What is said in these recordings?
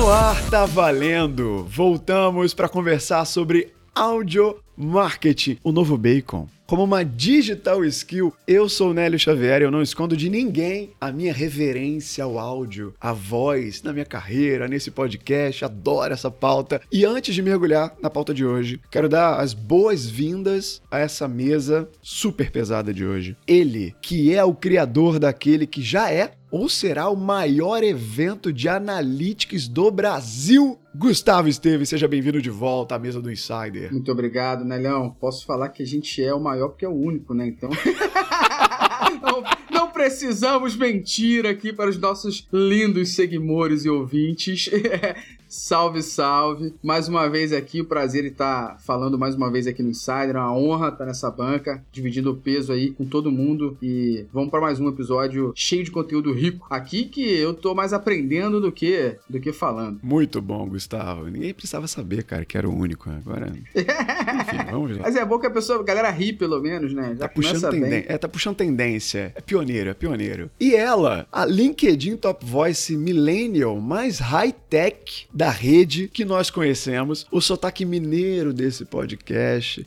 no ar, tá valendo! Voltamos para conversar sobre audio marketing, o novo bacon. Como uma digital skill, eu sou Nélio Xavier e eu não escondo de ninguém a minha reverência ao áudio, a voz na minha carreira, nesse podcast, adoro essa pauta. E antes de mergulhar na pauta de hoje, quero dar as boas-vindas a essa mesa super pesada de hoje. Ele, que é o criador daquele que já é ou será o maior evento de analytics do Brasil. Gustavo Esteves, seja bem-vindo de volta à mesa do Insider. Muito obrigado, Nelhão. Posso falar que a gente é o maior porque é o único, né? Então. não precisamos mentir aqui para os nossos lindos seguidores e ouvintes. Salve, salve! Mais uma vez aqui, o prazer de estar falando mais uma vez aqui no Insider. É uma honra estar nessa banca, dividindo o peso aí com todo mundo. E vamos para mais um episódio cheio de conteúdo rico. Aqui que eu tô mais aprendendo do que do que falando. Muito bom, Gustavo. Ninguém precisava saber, cara, que era o único. Agora. Enfim, vamos lá. Mas é bom que a pessoa, a galera ri pelo menos, né? Já tá puxando tendência. É, tá puxando tendência. É pioneiro, é pioneiro. E ela, a LinkedIn Top Voice Millennial mais high-tech da rede que nós conhecemos, o sotaque mineiro desse podcast.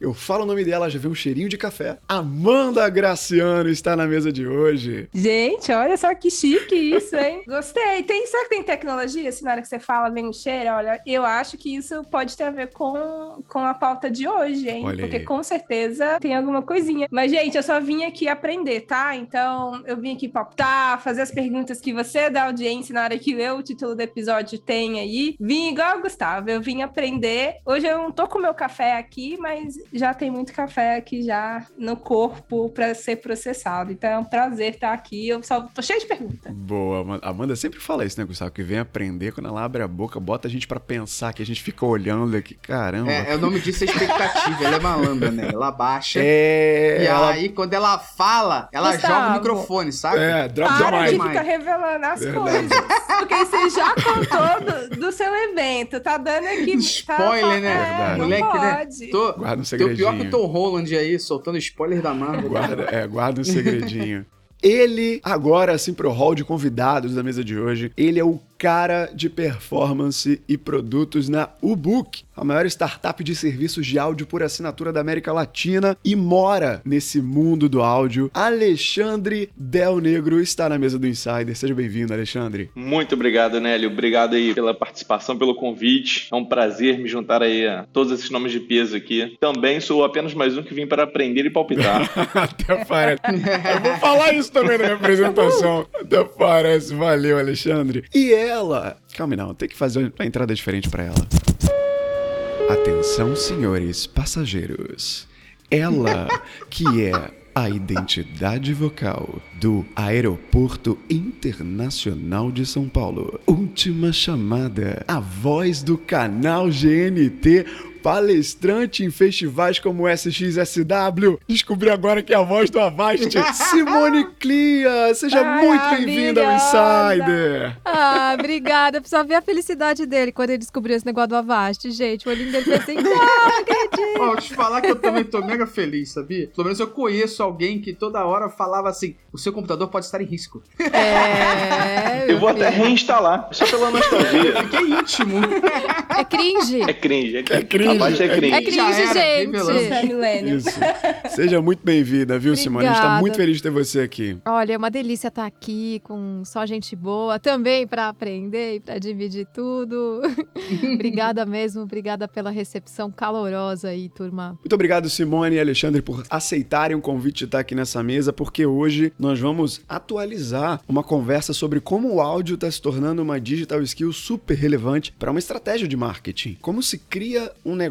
Eu falo o nome dela, já vê um cheirinho de café. Amanda Graciano está na mesa de hoje. Gente, olha só que chique isso, hein? Gostei. Tem, será que tem tecnologia? Se na hora que você fala vem um cheiro, olha, eu acho que isso pode ter a ver com, com a pauta de hoje, hein? Olha Porque aí. com certeza tem alguma coisinha. Mas, gente, eu só vim aqui aprender, tá? Então, eu vim aqui pautar, fazer as perguntas que você da audiência na hora que eu, o título do episódio tem aí. Vim igual o Gustavo, eu vim aprender. Hoje eu não tô com meu café aqui, mas já tem muito café aqui já no corpo para ser processado. Então é um prazer estar aqui. Eu só tô cheio de perguntas. Boa, Amanda sempre fala isso, né, Gustavo? Que vem aprender quando ela abre a boca, bota a gente para pensar, que a gente fica olhando aqui, caramba. É, é o nome disso é expectativa. ela é malandra, né? Ela baixa. É. E ela... aí, quando ela fala, ela Gustavo, joga o microfone, sabe? É, drop Para de ficar revelando as Verdade. coisas. Porque você já contou do, do, seu evento, tá dando aqui. Spoiler, tá, né? É, Moleque, né? pode. né? Tô, Guarda um segredinho. Tô pior que o Tom Holland aí, soltando spoiler da Marvel. Guarda, é, guarda um segredinho. Ele, agora, assim, pro hall de convidados da mesa de hoje, ele é o cara de performance e produtos na Ubook, a maior startup de serviços de áudio por assinatura da América Latina e mora nesse mundo do áudio. Alexandre Del Negro está na mesa do Insider. Seja bem-vindo, Alexandre. Muito obrigado, Nélio. Obrigado aí pela participação, pelo convite. É um prazer me juntar aí a todos esses nomes de peso aqui. Também sou apenas mais um que vim para aprender e palpitar. Até parece. Eu vou falar isso também na minha apresentação. Até parece. Valeu, Alexandre. E é ela. Calma, não, tem que fazer uma entrada diferente para ela. Atenção, senhores passageiros. Ela, que é a identidade vocal do Aeroporto Internacional de São Paulo. Última chamada. A voz do canal GNT palestrante em festivais como SXSW. Descobri agora que é a voz do Avast, Simone Clia. Seja Ai, muito bem-vinda ao Insider. Ah, obrigada. Precisa ver a felicidade dele quando ele descobriu esse negócio do Avast, gente. O olhinho dele fez assim, não acredito. Ó, te falar que eu também tô mega feliz, sabia? Pelo menos eu conheço alguém que toda hora falava assim, o seu computador pode estar em risco. É... eu vou até reinstalar, só pela nostalgia. Que íntimo. É cringe. É cringe. É cringe. É cringe. Abaixo é cringe. É cringe, gente. Isso. Seja muito bem-vinda, viu, Obrigada. Simone? A gente tá muito feliz de ter você aqui. Olha, é uma delícia estar aqui com só gente boa, também para aprender e para dividir tudo. obrigada mesmo, obrigada pela recepção calorosa aí, turma. Muito obrigado, Simone e Alexandre, por aceitarem o convite de estar aqui nessa mesa, porque hoje nós vamos atualizar uma conversa sobre como o áudio está se tornando uma digital skill super relevante para uma estratégia de marketing. Como se cria um negócio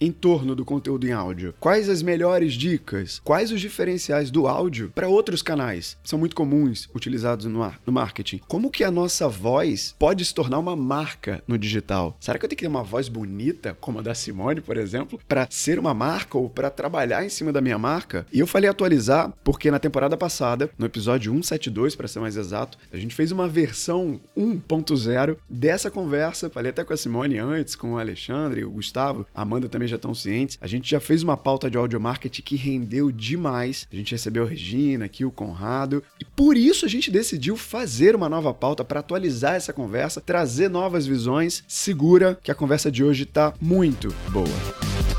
em torno do conteúdo em áudio? Quais as melhores dicas? Quais os diferenciais do áudio para outros canais? São muito comuns utilizados no, no marketing. Como que a nossa voz pode se tornar uma marca no digital? Será que eu tenho que ter uma voz bonita, como a da Simone, por exemplo, para ser uma marca ou para trabalhar em cima da minha marca? E eu falei atualizar porque na temporada passada, no episódio 172, para ser mais exato, a gente fez uma versão 1.0 dessa conversa. Falei até com a Simone antes, com o Alexandre, o Gustavo Gustavo, a Amanda também já estão cientes. A gente já fez uma pauta de audio marketing que rendeu demais. A gente recebeu a Regina aqui, o Conrado. E por isso a gente decidiu fazer uma nova pauta para atualizar essa conversa, trazer novas visões. Segura que a conversa de hoje tá muito boa.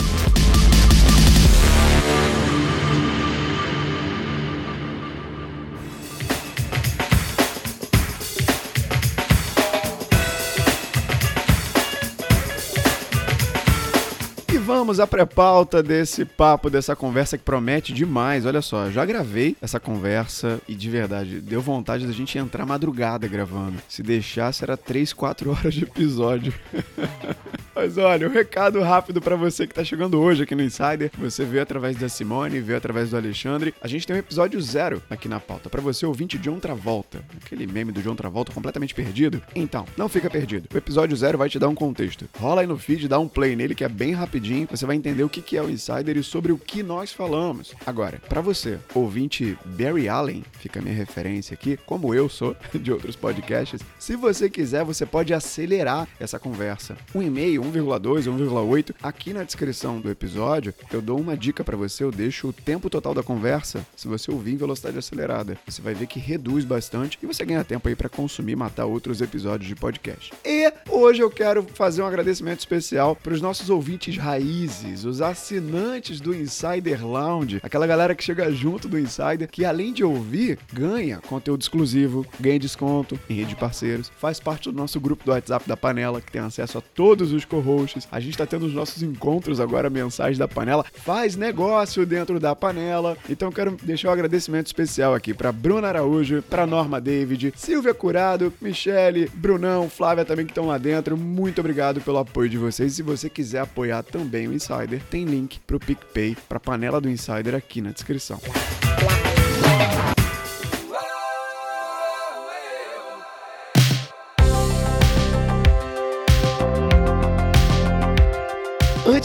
Vamos à pré-pauta desse papo, dessa conversa que promete demais. Olha só, já gravei essa conversa e de verdade, deu vontade da gente entrar madrugada gravando. Se deixasse, era 3, 4 horas de episódio. Mas olha, um recado rápido para você que tá chegando hoje aqui no Insider. Você vê através da Simone, vê através do Alexandre. A gente tem um episódio zero aqui na pauta. para você ouvinte John Travolta. Aquele meme do John Travolta completamente perdido. Então, não fica perdido. O episódio zero vai te dar um contexto. Rola aí no feed, dá um play nele que é bem rapidinho. Você vai entender o que é o Insider e sobre o que nós falamos. Agora, para você, ouvinte Barry Allen, fica a minha referência aqui, como eu sou de outros podcasts. Se você quiser, você pode acelerar essa conversa. Um e-mail, 1,2, 1,8. Aqui na descrição do episódio, eu dou uma dica para você, eu deixo o tempo total da conversa, se você ouvir em velocidade acelerada. Você vai ver que reduz bastante e você ganha tempo aí para consumir e matar outros episódios de podcast. E hoje eu quero fazer um agradecimento especial para os nossos ouvintes os assinantes do Insider Lounge, aquela galera que chega junto do Insider, que além de ouvir, ganha conteúdo exclusivo, ganha desconto em rede de parceiros, faz parte do nosso grupo do WhatsApp da Panela, que tem acesso a todos os hosts. A gente está tendo os nossos encontros agora mensais da panela. Faz negócio dentro da panela. Então quero deixar um agradecimento especial aqui para Bruna Araújo, para Norma David, Silvia Curado, Michele, Brunão, Flávia também que estão lá dentro. Muito obrigado pelo apoio de vocês. Se você quiser apoiar também o Insider, tem link pro PicPay, para panela do Insider aqui na descrição.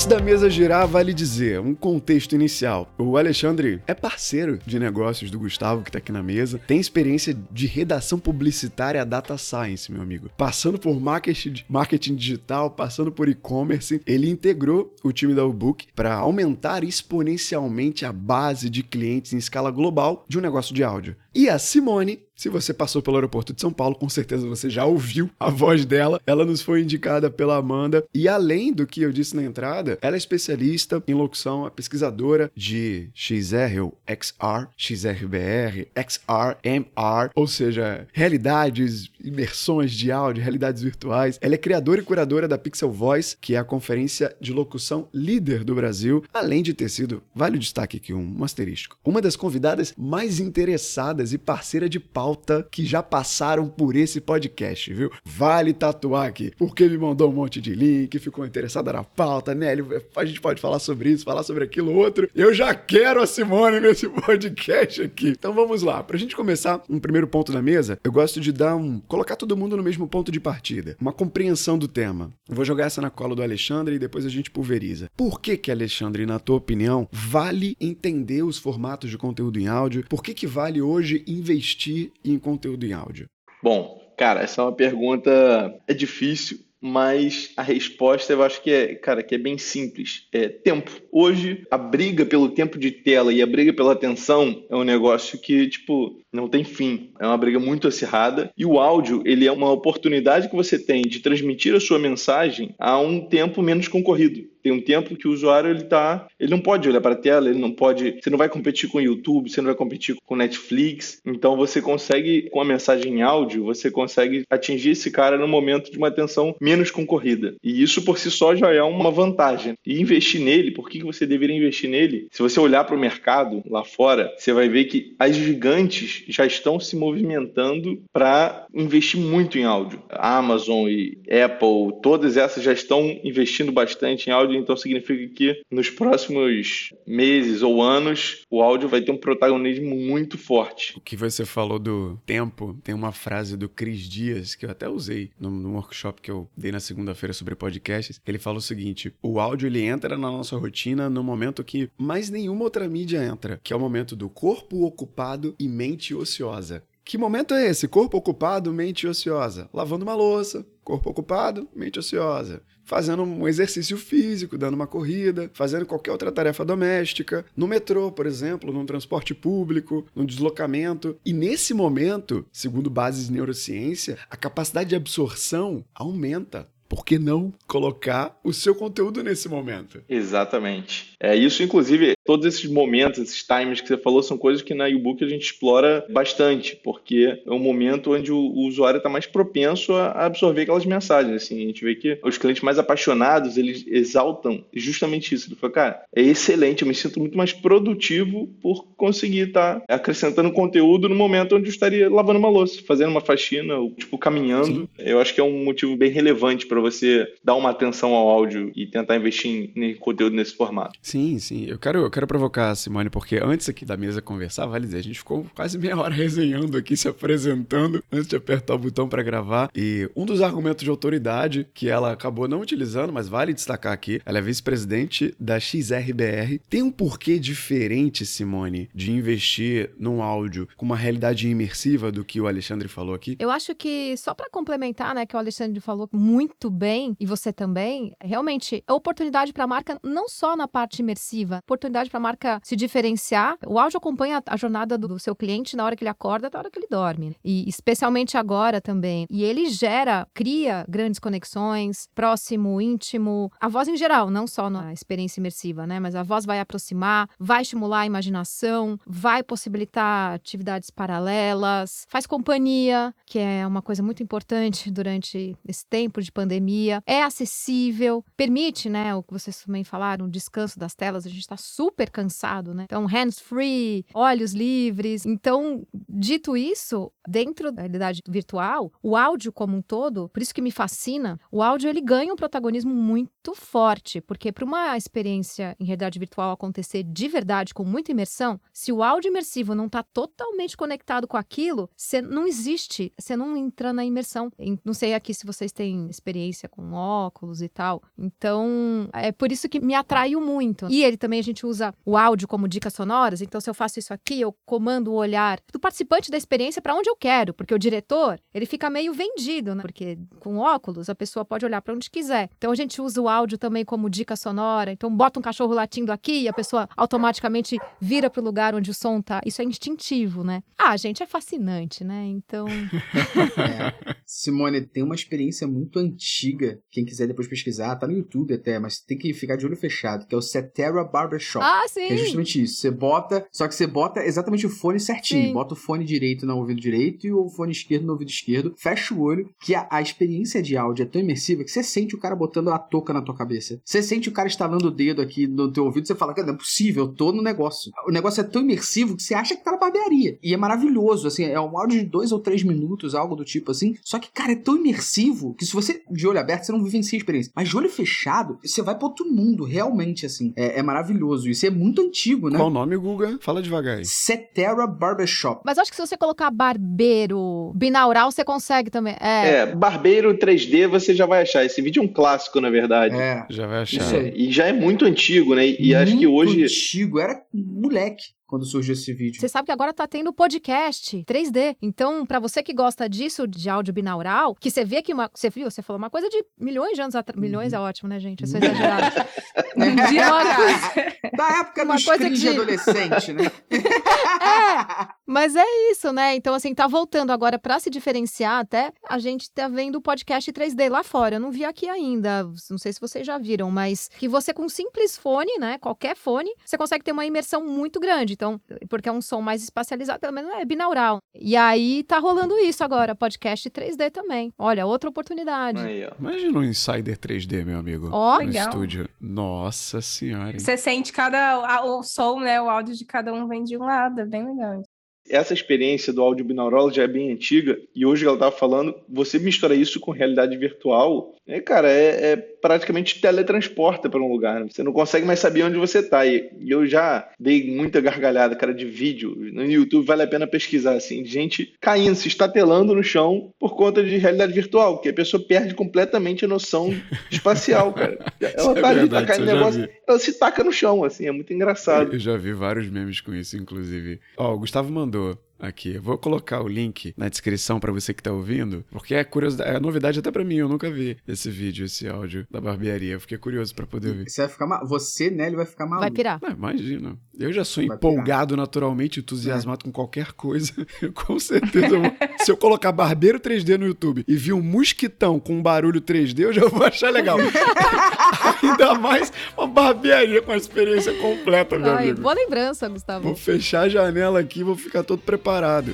Antes da mesa girar, vale dizer, um contexto inicial. O Alexandre é parceiro de negócios do Gustavo, que está aqui na mesa. Tem experiência de redação publicitária data science, meu amigo. Passando por marketing, digital, passando por e-commerce, ele integrou o time da Ubook para aumentar exponencialmente a base de clientes em escala global de um negócio de áudio. E a Simone se você passou pelo aeroporto de São Paulo, com certeza você já ouviu a voz dela. Ela nos foi indicada pela Amanda. E além do que eu disse na entrada, ela é especialista em locução, é pesquisadora de XR ou XR, XRBR, XR, MR, ou seja, realidades, imersões de áudio, realidades virtuais. Ela é criadora e curadora da Pixel Voice, que é a conferência de locução líder do Brasil, além de ter sido, vale o destaque aqui, um asterisco, uma das convidadas mais interessadas e parceira de pau que já passaram por esse podcast, viu? Vale tatuar aqui, porque me mandou um monte de link, ficou interessada na pauta, Nélio, a gente pode falar sobre isso, falar sobre aquilo outro. Eu já quero a Simone nesse podcast aqui. Então vamos lá, pra gente começar um primeiro ponto na mesa, eu gosto de dar um colocar todo mundo no mesmo ponto de partida, uma compreensão do tema. Eu vou jogar essa na cola do Alexandre e depois a gente pulveriza. Por que que Alexandre, na tua opinião, vale entender os formatos de conteúdo em áudio? Por que que vale hoje investir em conteúdo em áudio? Bom, cara, essa é uma pergunta é difícil, mas a resposta eu acho que é, cara, que é bem simples. É tempo. Hoje, a briga pelo tempo de tela e a briga pela atenção é um negócio que, tipo, não tem fim. É uma briga muito acirrada. E o áudio, ele é uma oportunidade que você tem de transmitir a sua mensagem a um tempo menos concorrido. Tem um tempo que o usuário ele tá, ele não pode olhar para a tela, ele não pode, você não vai competir com o YouTube, você não vai competir com Netflix. Então você consegue com a mensagem em áudio, você consegue atingir esse cara no momento de uma atenção menos concorrida. E isso por si só já é uma vantagem. E investir nele, por que você deveria investir nele? Se você olhar para o mercado lá fora, você vai ver que as gigantes já estão se movimentando para investir muito em áudio. A Amazon e Apple, todas essas já estão investindo bastante em áudio, então significa que nos próximos meses ou anos o áudio vai ter um protagonismo muito forte. O que você falou do tempo, tem uma frase do Cris Dias que eu até usei no workshop que eu dei na segunda-feira sobre podcasts. Ele fala o seguinte: o áudio ele entra na nossa rotina no momento que mais nenhuma outra mídia entra, que é o momento do corpo ocupado e mente ociosa. Que momento é esse? Corpo ocupado, mente ociosa. Lavando uma louça, corpo ocupado, mente ociosa. Fazendo um exercício físico, dando uma corrida, fazendo qualquer outra tarefa doméstica, no metrô, por exemplo, no transporte público, no deslocamento. E nesse momento, segundo bases de neurociência, a capacidade de absorção aumenta por que não colocar o seu conteúdo nesse momento? Exatamente. É isso, inclusive, todos esses momentos, esses times que você falou, são coisas que na e-book a gente explora bastante, porque é um momento onde o, o usuário está mais propenso a absorver aquelas mensagens. Assim, a gente vê que os clientes mais apaixonados, eles exaltam justamente isso. Ele fala, cara, é excelente, eu me sinto muito mais produtivo por conseguir estar tá acrescentando conteúdo no momento onde eu estaria lavando uma louça, fazendo uma faxina, ou, tipo, caminhando. Sim. Eu acho que é um motivo bem relevante para você dar uma atenção ao áudio e tentar investir em, em conteúdo nesse formato. Sim, sim. Eu quero, eu quero provocar a Simone, porque antes aqui da mesa conversar, vale dizer, a gente ficou quase meia hora resenhando aqui, se apresentando, antes de apertar o botão para gravar. E um dos argumentos de autoridade que ela acabou não utilizando, mas vale destacar aqui, ela é vice-presidente da XRBR. Tem um porquê diferente, Simone, de investir num áudio com uma realidade imersiva do que o Alexandre falou aqui? Eu acho que, só para complementar, né, que o Alexandre falou muito bem, e você também, realmente, é oportunidade para a marca não só na parte imersiva, oportunidade para a marca se diferenciar. O áudio acompanha a jornada do seu cliente na hora que ele acorda, na hora que ele dorme. E especialmente agora também. E ele gera, cria grandes conexões, próximo, íntimo. A voz em geral, não só na experiência imersiva, né? Mas a voz vai aproximar, vai estimular a imaginação, vai possibilitar atividades paralelas, faz companhia, que é uma coisa muito importante durante esse tempo de pandemia, é acessível, permite, né, o que vocês também falaram, o descanso das telas, a gente está super cansado, né? Então, hands-free, olhos livres. Então, dito isso, dentro da realidade virtual, o áudio como um todo, por isso que me fascina, o áudio ele ganha um protagonismo muito forte, porque para uma experiência em realidade virtual acontecer de verdade, com muita imersão, se o áudio imersivo não está totalmente conectado com aquilo, você não existe, você não entra na imersão. Não sei aqui se vocês têm experiência com óculos e tal. Então, é por isso que me atraiu muito. E ele também a gente usa o áudio como dicas sonoras, então se eu faço isso aqui, eu comando o olhar do participante da experiência para onde eu quero, porque o diretor, ele fica meio vendido, né? Porque com óculos a pessoa pode olhar para onde quiser. Então a gente usa o áudio também como dica sonora. Então bota um cachorro latindo aqui e a pessoa automaticamente vira para o lugar onde o som tá. Isso é instintivo, né? Ah, gente, é fascinante, né? Então. é. Simone, tem uma experiência muito antiga. Quem quiser depois pesquisar, tá no YouTube até, mas tem que ficar de olho fechado, que é o Cetera Barbershop. Ah, sim. Que é justamente isso. Você bota, só que você bota exatamente o fone certinho. Sim. Bota o fone direito no ouvido direito e o fone esquerdo no ouvido esquerdo. Fecha o olho, que a, a experiência de áudio é tão imersiva que você sente o cara botando a touca na tua cabeça. Você sente o cara estalando o dedo aqui no teu ouvido, você fala, cara, não é possível, eu tô no negócio. O negócio é tão imersivo que você acha que tá na barbearia. E é maravilhoso, assim, é um áudio de dois ou três minutos, algo do tipo assim. Só que, cara, é tão imersivo que se você de olho aberto, você não vivencia a experiência. Mas de olho fechado, você vai para outro mundo, realmente, assim. É, é, maravilhoso. Isso é muito antigo, né? Qual o nome, Guga? Fala devagar aí. Cetera Barbershop. Mas acho que se você colocar barbeiro binaural, você consegue também. É. é, barbeiro 3D você já vai achar. Esse vídeo é um clássico, na verdade. É. Já vai achar. É, e já é muito antigo, né? E, e acho que hoje. antigo, era moleque quando surgiu esse vídeo. Você sabe que agora tá tendo podcast 3D. Então, para você que gosta disso, de áudio binaural, que você vê que uma. Você viu, você falou uma coisa de milhões de anos atrás. Milhões uhum. é ótimo, né, gente? Eu sou exagerada. de uma coisa. Da época uma coisa de adolescente, né? é, mas é isso, né? Então, assim, tá voltando agora para se diferenciar até. A gente tá vendo o podcast 3D lá fora. Eu não vi aqui ainda. Não sei se vocês já viram, mas que você com um simples fone, né? Qualquer fone, você consegue ter uma imersão muito grande. Então, porque é um som mais espacializado, pelo menos é binaural. E aí tá rolando isso agora, podcast 3D também. Olha, outra oportunidade. Aí, Imagina um Insider 3D, meu amigo. Ó, oh, no legal. estúdio. Nossa senhora. Hein? Você sente cada o som, né? O áudio de cada um vem de um lado, é bem legal. Essa experiência do áudio binaural já é bem antiga e hoje ela estava falando, você mistura isso com realidade virtual, é, cara, é, é praticamente teletransporta para um lugar. Né? Você não consegue mais saber onde você está. E, eu já dei muita gargalhada, cara, de vídeo. No YouTube vale a pena pesquisar, assim, de gente caindo, se estatelando no chão por conta de realidade virtual, que a pessoa perde completamente a noção espacial, cara. Ela tá é ali, tá caindo negócio, ela se taca no chão, assim, é muito engraçado. Eu já vi vários memes com isso, inclusive. Ó, o Gustavo mandou. Aqui. Eu vou colocar o link na descrição para você que tá ouvindo, porque é curiosidade, é novidade até para mim, eu nunca vi esse vídeo, esse áudio da barbearia. Eu fiquei curioso para poder ver. Você vai ficar ma... Você, né, ele vai ficar maluco. Vai pirar. Não, imagina. Eu já sou vai empolgado pirar. naturalmente, entusiasmado é. com qualquer coisa. Eu, com certeza, eu vou... se eu colocar barbeiro 3D no YouTube e vir um mosquitão com um barulho 3D, eu já vou achar legal. Ainda mais uma barbearia com a experiência completa, meu Ai, amigo. Boa lembrança, Gustavo. Vou fechar a janela aqui e vou ficar todo preparado parado.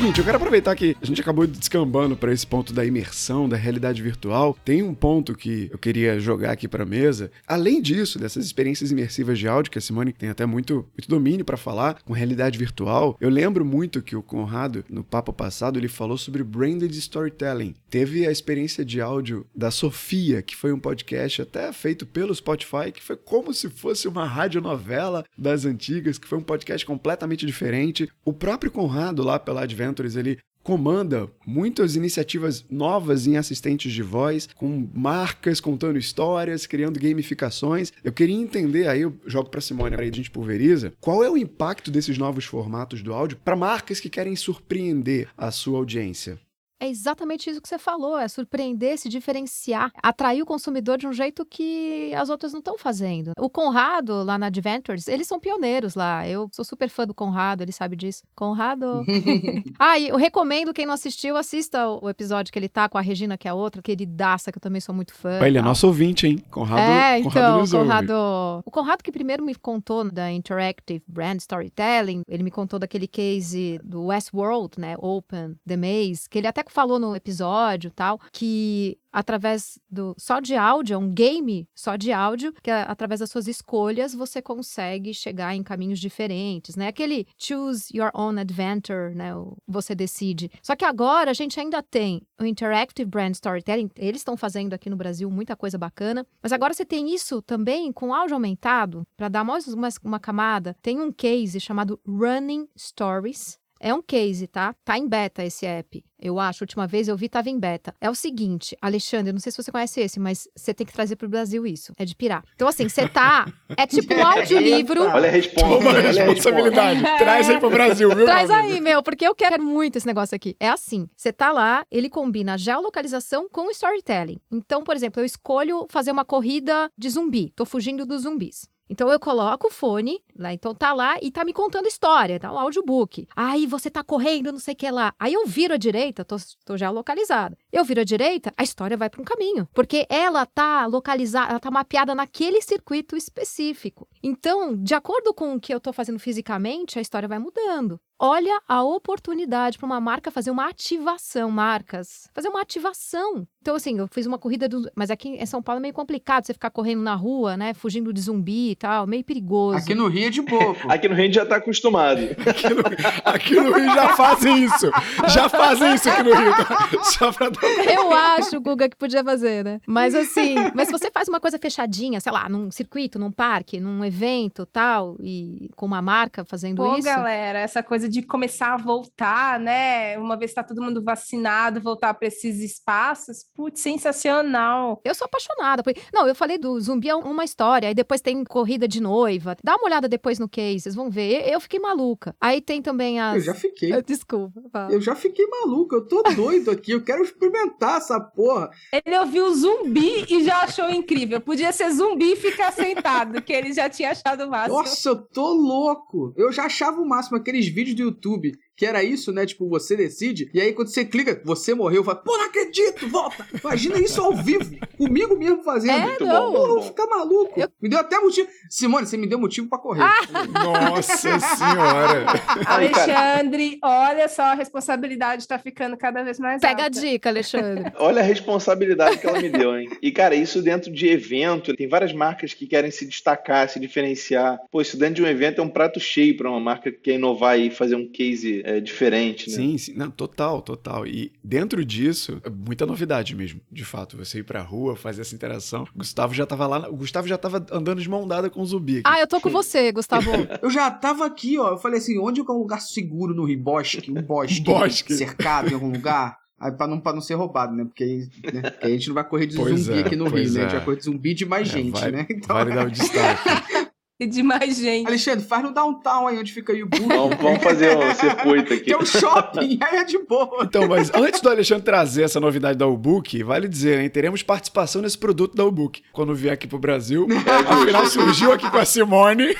Seguinte, eu quero aproveitar que a gente acabou descambando para esse ponto da imersão, da realidade virtual. Tem um ponto que eu queria jogar aqui para mesa. Além disso, dessas experiências imersivas de áudio que a Simone tem até muito, muito domínio para falar com realidade virtual, eu lembro muito que o Conrado no papo passado ele falou sobre branded storytelling. Teve a experiência de áudio da Sofia, que foi um podcast até feito pelo Spotify, que foi como se fosse uma radionovela das antigas, que foi um podcast completamente diferente. O próprio Conrado lá pela Adventures, ele comanda muitas iniciativas novas em assistentes de voz, com marcas contando histórias, criando gamificações. Eu queria entender, aí eu jogo para Simone, aí a gente pulveriza, qual é o impacto desses novos formatos do áudio para marcas que querem surpreender a sua audiência? É exatamente isso que você falou, é surpreender, se diferenciar, atrair o consumidor de um jeito que as outras não estão fazendo. O Conrado, lá na Adventures, eles são pioneiros lá. Eu sou super fã do Conrado, ele sabe disso. Conrado. ah, e eu recomendo, quem não assistiu, assista o episódio que ele tá com a Regina, que é a outra, queridaça, que eu também sou muito fã. Ele é nosso ouvinte, hein? Conrado. É, então, Conrado, Conrado. O Conrado que primeiro me contou da Interactive Brand Storytelling, ele me contou daquele case do Westworld, né? Open, The Maze, que ele até falou no episódio tal, que através do só de áudio, é um game só de áudio, que através das suas escolhas você consegue chegar em caminhos diferentes, né? Aquele choose your own adventure, né? Você decide. Só que agora a gente ainda tem o interactive brand storytelling, eles estão fazendo aqui no Brasil muita coisa bacana, mas agora você tem isso também com áudio aumentado, para dar mais uma, uma camada. Tem um case chamado Running Stories, é um case, tá? Tá em beta esse app. Eu acho, a última vez eu vi, estava em beta. É o seguinte, Alexandre, não sei se você conhece esse, mas você tem que trazer para o Brasil isso. É de pirar. Então, assim, você tá. É tipo um audiolivro. Olha a resposta. Uma responsabilidade. Traz aí pro Brasil, viu? Traz aí, meu, porque eu quero muito esse negócio aqui. É assim: você tá lá, ele combina geolocalização com storytelling. Então, por exemplo, eu escolho fazer uma corrida de zumbi. Tô fugindo dos zumbis. Então eu coloco o fone, lá, então tá lá e tá me contando história, tá o audiobook. Aí você tá correndo, não sei o que lá. Aí eu viro à direita, tô, tô já localizada. Eu viro à direita, a história vai para um caminho, porque ela tá localizada, ela tá mapeada naquele circuito específico. Então, de acordo com o que eu tô fazendo fisicamente, a história vai mudando olha a oportunidade para uma marca fazer uma ativação, marcas, fazer uma ativação. Então, assim, eu fiz uma corrida, do... mas aqui em São Paulo é meio complicado você ficar correndo na rua, né, fugindo de zumbi e tal, meio perigoso. Aqui no Rio é de boa. aqui no Rio a gente já tá acostumado. aqui, no... aqui no Rio já fazem isso. Já fazem isso aqui no Rio. Tá? Só pra... Eu acho, Guga, que podia fazer, né? Mas assim, mas se você faz uma coisa fechadinha, sei lá, num circuito, num parque, num evento tal, e com uma marca fazendo Pô, isso. galera, essa coisa de começar a voltar, né? Uma vez está todo mundo vacinado, voltar para esses espaços, putz, sensacional. Eu sou apaixonada. Por... Não, eu falei do zumbi é uma história, aí depois tem corrida de noiva. Dá uma olhada depois no case, vocês vão ver. Eu fiquei maluca. Aí tem também as. Eu já fiquei. Desculpa. Fala. Eu já fiquei maluca, eu tô doido aqui, eu quero experimentar essa porra. Ele ouviu zumbi e já achou incrível. Podia ser zumbi e ficar sentado, que ele já tinha achado o máximo. Nossa, eu tô louco. Eu já achava o máximo aqueles vídeos YouTube, que era isso, né? Tipo, você decide, e aí quando você clica, você morreu, fala, pô, não acredito, volta! Imagina isso ao vivo, comigo mesmo fazendo. É, Muito não. Bom, ficar maluco. Eu... Me deu até motivo. Simone, você me deu motivo para correr. Ah! Nossa senhora! Alexandre, olha só, a responsabilidade tá ficando cada vez mais Pega alta. a dica, Alexandre. olha a responsabilidade que ela me deu, hein? E, cara, isso dentro de evento, tem várias marcas que querem se destacar, se diferenciar. Pô, isso dentro de um evento é um prato cheio para uma marca que quer inovar e fazer um case é, diferente, né? Sim, sim. Não, total, total. E dentro disso, é muita novidade mesmo, de fato. Você ir pra rua, fazer essa interação. O Gustavo já tava lá, o Gustavo já tava andando de mão dada com o zumbi. Aqui. Ah, eu tô com você, Gustavo. eu já tava aqui, ó. Eu falei assim, onde é um lugar seguro no Rio? Bosque, um bosque, bosque. cercado em algum lugar? Aí pra não, pra não ser roubado, né? Porque, né? Porque a gente não vai correr de pois zumbi é, aqui no Rio, é. né? A gente vai correr de zumbi de mais é, gente, vai, né? Então... Vale dar o destaque. E de mais gente. Alexandre, faz no downtown aí onde fica o book. Vamos, vamos fazer um circuito aqui. Tem um shopping, aí é de boa. Então, mas antes do Alexandre trazer essa novidade da Ubook, vale dizer, hein, teremos participação nesse produto da Ubook. Quando vier aqui pro Brasil, afinal surgiu aqui com a Simone.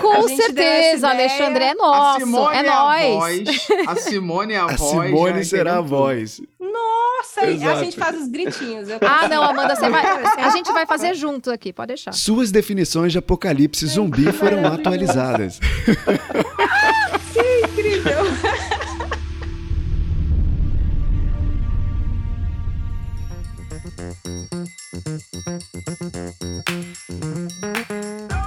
Com certeza, Alexandre, é nosso, é, é nós. A Simone é a, a voz. A Simone será a voz. Nossa, Exato. a gente faz os gritinhos. Eu... Ah, não, Amanda, você vai, a gente vai fazer junto aqui, pode deixar. Suas definições de apocalipse zumbi foram atualizadas. que incrível.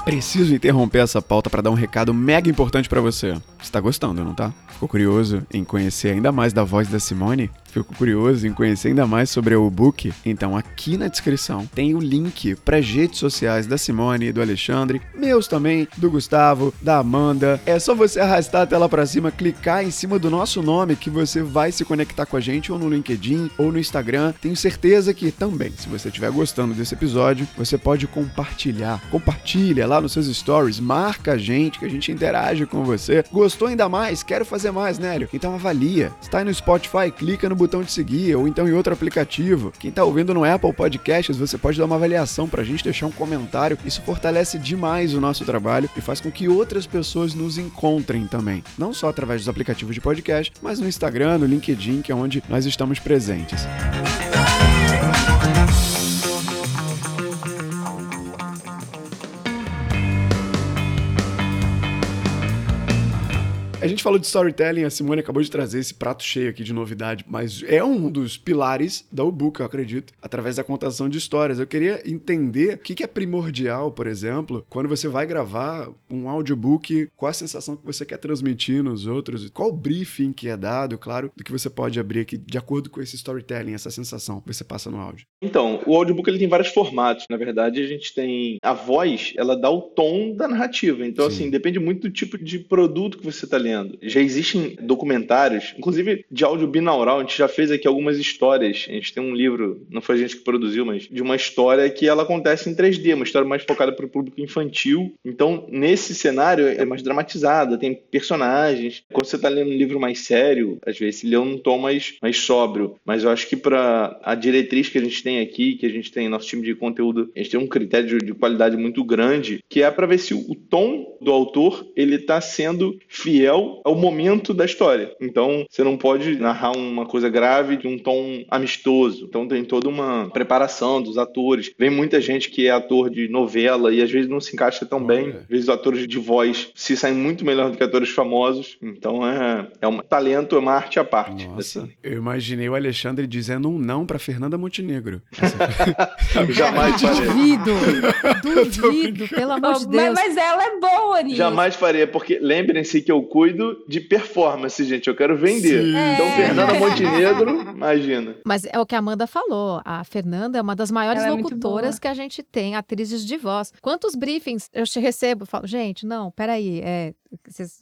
Preciso interromper essa pauta para dar um recado mega importante para você. Você tá gostando, não tá? Ficou curioso em conhecer ainda mais da voz da Simone? Ficou curioso em conhecer ainda mais sobre o book? Então aqui na descrição tem o link para as redes sociais da Simone e do Alexandre, meus também, do Gustavo, da Amanda. É só você arrastar a tela para cima, clicar em cima do nosso nome que você vai se conectar com a gente ou no LinkedIn ou no Instagram. Tenho certeza que também, se você estiver gostando desse episódio, você pode compartilhar. Compartilha lá nos seus stories, marca a gente, que a gente interage com você. Gostou ainda mais? Quero fazer mais, Nélio? Então avalia. Está aí no Spotify, clica no botão de seguir ou então em outro aplicativo. Quem está ouvindo no Apple Podcasts, você pode dar uma avaliação para a gente, deixar um comentário. Isso fortalece demais o nosso trabalho e faz com que outras pessoas nos encontrem também. Não só através dos aplicativos de podcast, mas no Instagram, no LinkedIn, que é onde nós estamos presentes. A gente falou de storytelling, a Simone acabou de trazer esse prato cheio aqui de novidade, mas é um dos pilares da Ubook, eu acredito, através da contação de histórias. Eu queria entender o que é primordial, por exemplo, quando você vai gravar um audiobook, qual a sensação que você quer transmitir nos outros, qual o briefing que é dado, claro, do que você pode abrir aqui de acordo com esse storytelling, essa sensação que você passa no áudio. Então, o audiobook ele tem vários formatos. Na verdade, a gente tem a voz, ela dá o tom da narrativa. Então, Sim. assim, depende muito do tipo de produto que você está lendo. Já existem documentários, inclusive de áudio binaural, a gente já fez aqui algumas histórias. A gente tem um livro, não foi a gente que produziu, mas de uma história que ela acontece em 3D, uma história mais focada para o público infantil. Então, nesse cenário é mais dramatizada, tem personagens. Quando você está lendo um livro mais sério, às vezes se lê um tom mais, mais sóbrio. Mas eu acho que para a diretriz que a gente tem aqui, que a gente tem nosso time de conteúdo, a gente tem um critério de, de qualidade muito grande, que é para ver se o tom do autor ele está sendo fiel ao momento da história. Então, você não pode narrar uma coisa grave de um tom amistoso. Então, tem toda uma preparação dos atores. Vem muita gente que é ator de novela e às vezes não se encaixa tão Olha. bem. Às vezes, os atores de voz se saem muito melhor do que atores famosos. Então, é, é um talento, é uma arte à parte. Nossa, eu imaginei o Alexandre dizendo um não para Fernanda Montenegro. Jamais faria. Duvido, duvido, pelo amor de Deus. Mas, mas ela é boa nisso. Jamais faria, porque lembrem-se que eu cuido cuido de performance, gente. Eu quero vender. Sim. Então, Fernanda é. Montenegro, imagina. Mas é o que a Amanda falou. A Fernanda é uma das maiores Ela é locutoras é que a gente tem, atrizes de voz. Quantos briefings eu te recebo? Eu falo, gente, não, peraí, é,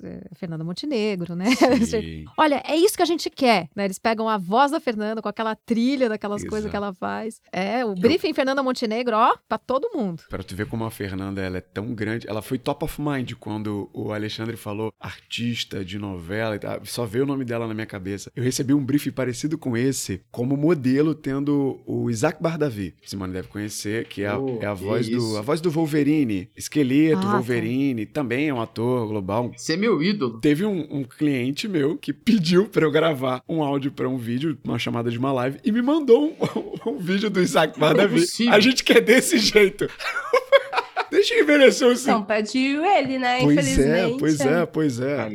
é, Fernanda Montenegro, né? Olha, é isso que a gente quer, né? Eles pegam a voz da Fernanda com aquela trilha daquelas Exato. coisas que ela faz. É, o briefing Eu... Fernanda Montenegro, ó, pra todo mundo. Para tu ver como a Fernanda ela é tão grande, ela foi top of mind quando o Alexandre falou artista de novela, só veio o nome dela na minha cabeça. Eu recebi um briefing parecido com esse, como modelo tendo o Isaac Bardavi, Simone deve conhecer, que é, a, oh, é a voz do a voz do Wolverine, esqueleto ah, tá. Wolverine, tá. também é um ator global você é meu ídolo. Teve um, um cliente meu que pediu para eu gravar um áudio para um vídeo, uma chamada de uma live, e me mandou um, um, um vídeo do Isaac Bardavi. É a gente quer desse jeito. Deixa envelhecer o Não pediu ele, né? Pois Infelizmente. é, pois é, pois é.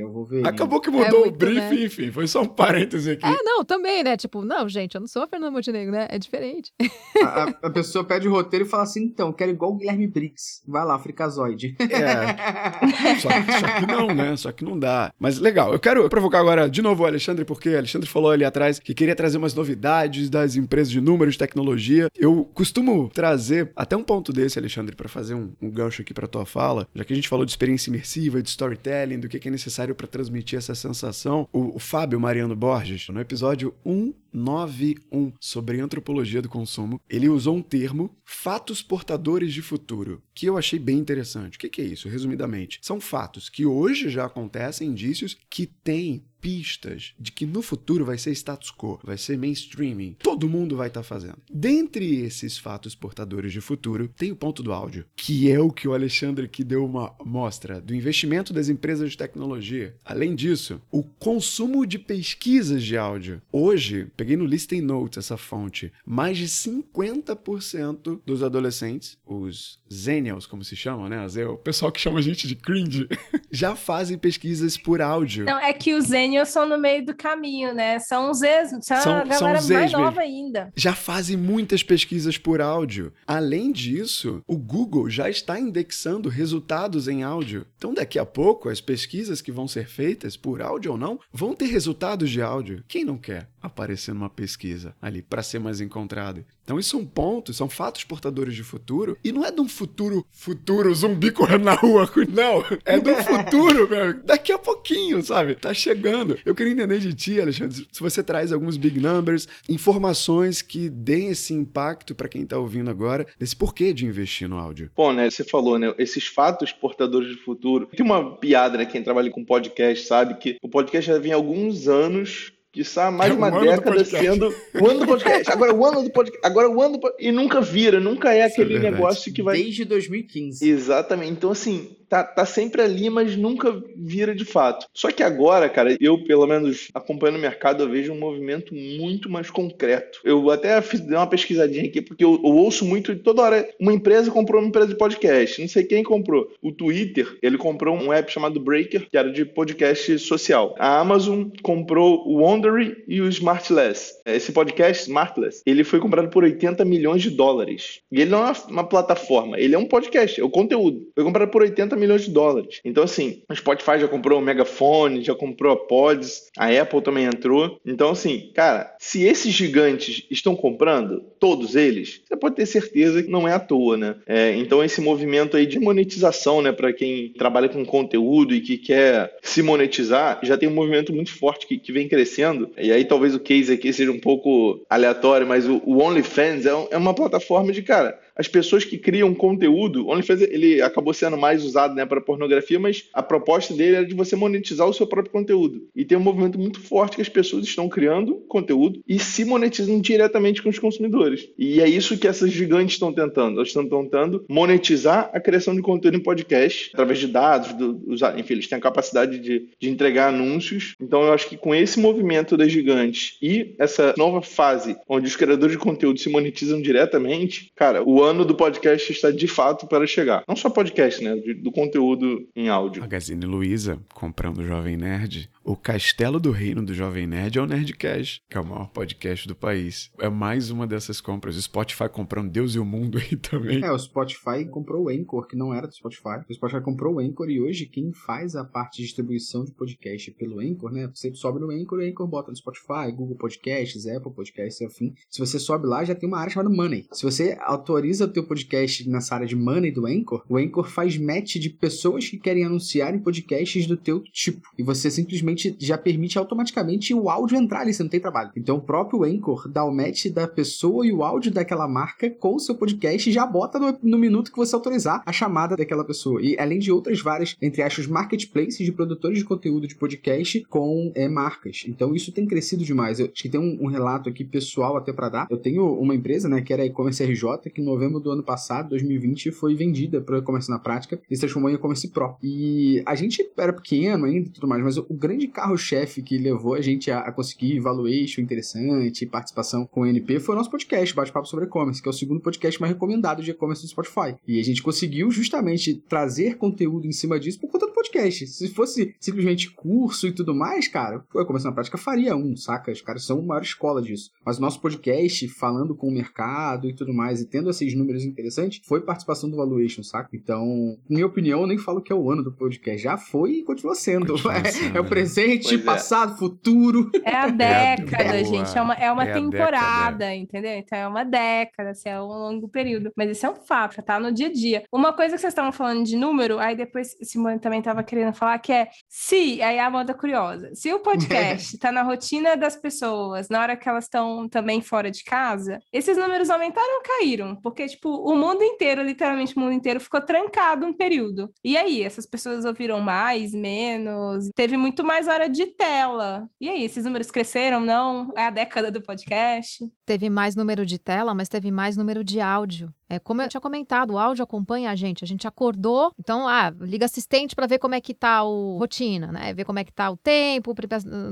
Acabou que mudou é o briefing, né? enfim. Foi só um parêntese aqui. É, não, também, né? Tipo, não, gente, eu não sou a Fernanda Montenegro, né? É diferente. A, a, pessoa pede o roteiro e fala assim: então, quero igual o Guilherme Briggs. Vai lá, Fricazoide. É. só, só, que não, né? Só que não dá. Mas legal, eu quero provocar agora de novo o Alexandre, porque o Alexandre falou ali atrás que queria trazer umas novidades das empresas de números, de tecnologia. Eu costumo trazer até um ponto desse, Alexandre, para fazer um, um gancho aqui para tua fala, já que a gente falou de experiência imersiva, de storytelling, do que é necessário para transmitir essa sensação, o, o Fábio Mariano Borges, no episódio 191 sobre antropologia do consumo, ele usou um termo fatos portadores de futuro, que eu achei bem interessante. O que, é isso? Resumidamente, são fatos que hoje já acontecem, indícios que têm pistas de que no futuro vai ser status quo, vai ser mainstreaming, todo mundo vai estar tá fazendo. Dentre esses fatos portadores de futuro, tem o ponto do áudio, que é o que o Alexandre aqui deu uma mostra do investimento das empresas de tecnologia. Além disso, o consumo de pesquisas de áudio. Hoje, peguei no Listen Notes essa fonte, mais de 50% dos adolescentes, os Zenials, como se chamam, né? O pessoal que chama a gente de cringe, já fazem pesquisas por áudio. Não, é que os Zenials são no meio do caminho, né? São os ex, são, são a galera são mais nova ainda. Já fazem muitas pesquisas por áudio. Além disso, o Google já está indexando resultados em áudio. Então, daqui a pouco, as pesquisas que vão ser feitas, por áudio ou não, vão ter resultados de áudio. Quem não quer aparecer numa pesquisa ali para ser mais encontrado? Então, isso são pontos, são fatos portadores de futuro. E não é de um futuro, futuro, zumbi correndo na rua. Não, é do futuro, meu. Daqui a pouquinho, sabe? Tá chegando. Eu queria entender de ti, Alexandre, se você traz alguns big numbers, informações que deem esse impacto para quem tá ouvindo agora, desse porquê de investir no áudio. Bom, né? Você falou, né? Esses fatos portadores de futuro. Tem uma piada, né? Quem trabalha com podcast sabe que o podcast já vem há alguns anos que está mais é uma década sendo o ano do podcast. Agora o ano do podcast. Agora o ano do E nunca vira, nunca é aquele é negócio que vai. Desde 2015. Exatamente. Então, assim, tá, tá sempre ali, mas nunca vira de fato. Só que agora, cara, eu, pelo menos acompanhando o mercado, eu vejo um movimento muito mais concreto. Eu até fiz dei uma pesquisadinha aqui, porque eu, eu ouço muito toda hora. Uma empresa comprou uma empresa de podcast. Não sei quem comprou. O Twitter, ele comprou um app chamado Breaker, que era de podcast social. A Amazon comprou o Wondery e o Smartless. Esse podcast, Smartless, ele foi comprado por 80 milhões de dólares. E ele não é uma plataforma, ele é um podcast, é o conteúdo. Foi comprado por 80 milhões de dólares. Então, assim, o Spotify já comprou o Megafone, já comprou a Pods, a Apple também entrou. Então, assim, cara, se esses gigantes estão comprando, todos eles, você pode ter certeza que não é à toa, né? É, então, esse movimento aí de monetização, né, para quem trabalha com conteúdo e que quer se monetizar, já tem um movimento muito forte que, que vem crescendo. E aí, talvez o case aqui seja um pouco aleatório, mas o, o OnlyFans é, é uma plataforma de, cara, as pessoas que criam conteúdo, OnlyFans ele acabou sendo mais usado né, para pornografia, mas a proposta dele era de você monetizar o seu próprio conteúdo. E tem um movimento muito forte que as pessoas estão criando conteúdo e se monetizam diretamente com os consumidores. E é isso que essas gigantes estão tentando. Elas estão tentando monetizar a criação de conteúdo em podcast através de dados, do, enfim, eles têm a capacidade de, de entregar anúncios. Então eu acho que com esse movimento das gigantes e essa nova fase onde os criadores de conteúdo se monetizam diretamente, cara, o ano do podcast está de fato para chegar. Não só podcast, né? Do conteúdo em áudio. Magazine Luiza, comprando o Jovem Nerd, o castelo do reino do Jovem Nerd é o Nerdcast, que é o maior podcast do país. É mais uma dessas compras. O Spotify comprando Deus e o mundo aí também. É, o Spotify comprou o Anchor, que não era do Spotify. O Spotify comprou o Anchor e hoje quem faz a parte de distribuição de podcast pelo Anchor, né? Você sobe no Anchor e o Anchor bota no Spotify, Google Podcasts, Apple Podcasts, enfim. Se você sobe lá, já tem uma área chamada Money. Se você autoriza o teu podcast nessa área de Money do Anchor, o Anchor faz match de pessoas que querem anunciar em podcasts do teu tipo. E você simplesmente já permite automaticamente o áudio entrar ali, você não tem trabalho. Então o próprio Anchor dá o match da pessoa e o áudio daquela marca com o seu podcast e já bota no, no minuto que você autorizar a chamada daquela pessoa. E além de outras várias, entre aspas, marketplaces de produtores de conteúdo de podcast com é, marcas. Então isso tem crescido demais. Eu acho que tem um, um relato aqui pessoal até para dar. Eu tenho uma empresa, né, que era e-commerce RJ, que em novembro do ano passado, 2020, foi vendida para o e-commerce na prática e se transformou em e-commerce pro. E a gente era pequeno ainda e tudo mais, mas o, o grande carro-chefe que levou a gente a, conseguir valuation interessante, participação com o NP, foi o nosso podcast, Bate-Papo sobre E-Commerce, que é o segundo podcast mais recomendado de e-commerce do Spotify. E a gente conseguiu justamente trazer conteúdo em cima disso por conta do podcast. Se fosse simplesmente curso e tudo mais, cara, eu começando na prática faria um, saca? Os caras são a maior escola disso. Mas o nosso podcast, falando com o mercado e tudo mais, e tendo esses números interessantes, foi participação do Valuation, saca? Então, minha opinião, eu nem falo que é o ano do podcast. Já foi e continua sendo. Continua é, é, o presente, pois é. passado, é. futuro. É a década, é a gente. É uma, é uma é temporada, entendeu? Então é uma década, assim, é um longo período. Mas isso é um fato, tá no dia a dia. Uma coisa que vocês estavam falando de número, aí depois Simone também estava querendo falar, que é se, aí a moda curiosa, se o podcast tá na rotina das pessoas, na hora que elas estão também fora de casa, esses números aumentaram ou caíram? Porque, tipo, o mundo inteiro, literalmente o mundo inteiro, ficou trancado um período. E aí, essas pessoas ouviram mais, menos? Teve muito mais hora de tela. E aí, esses números cresceram, não? É a década do podcast? Teve mais número de tela, mas teve mais número de áudio. É, como eu tinha comentado, o áudio acompanha a gente. A gente acordou, então, ah, liga assistente para ver como é que tá o rotina, né? Ver como é que tá o tempo,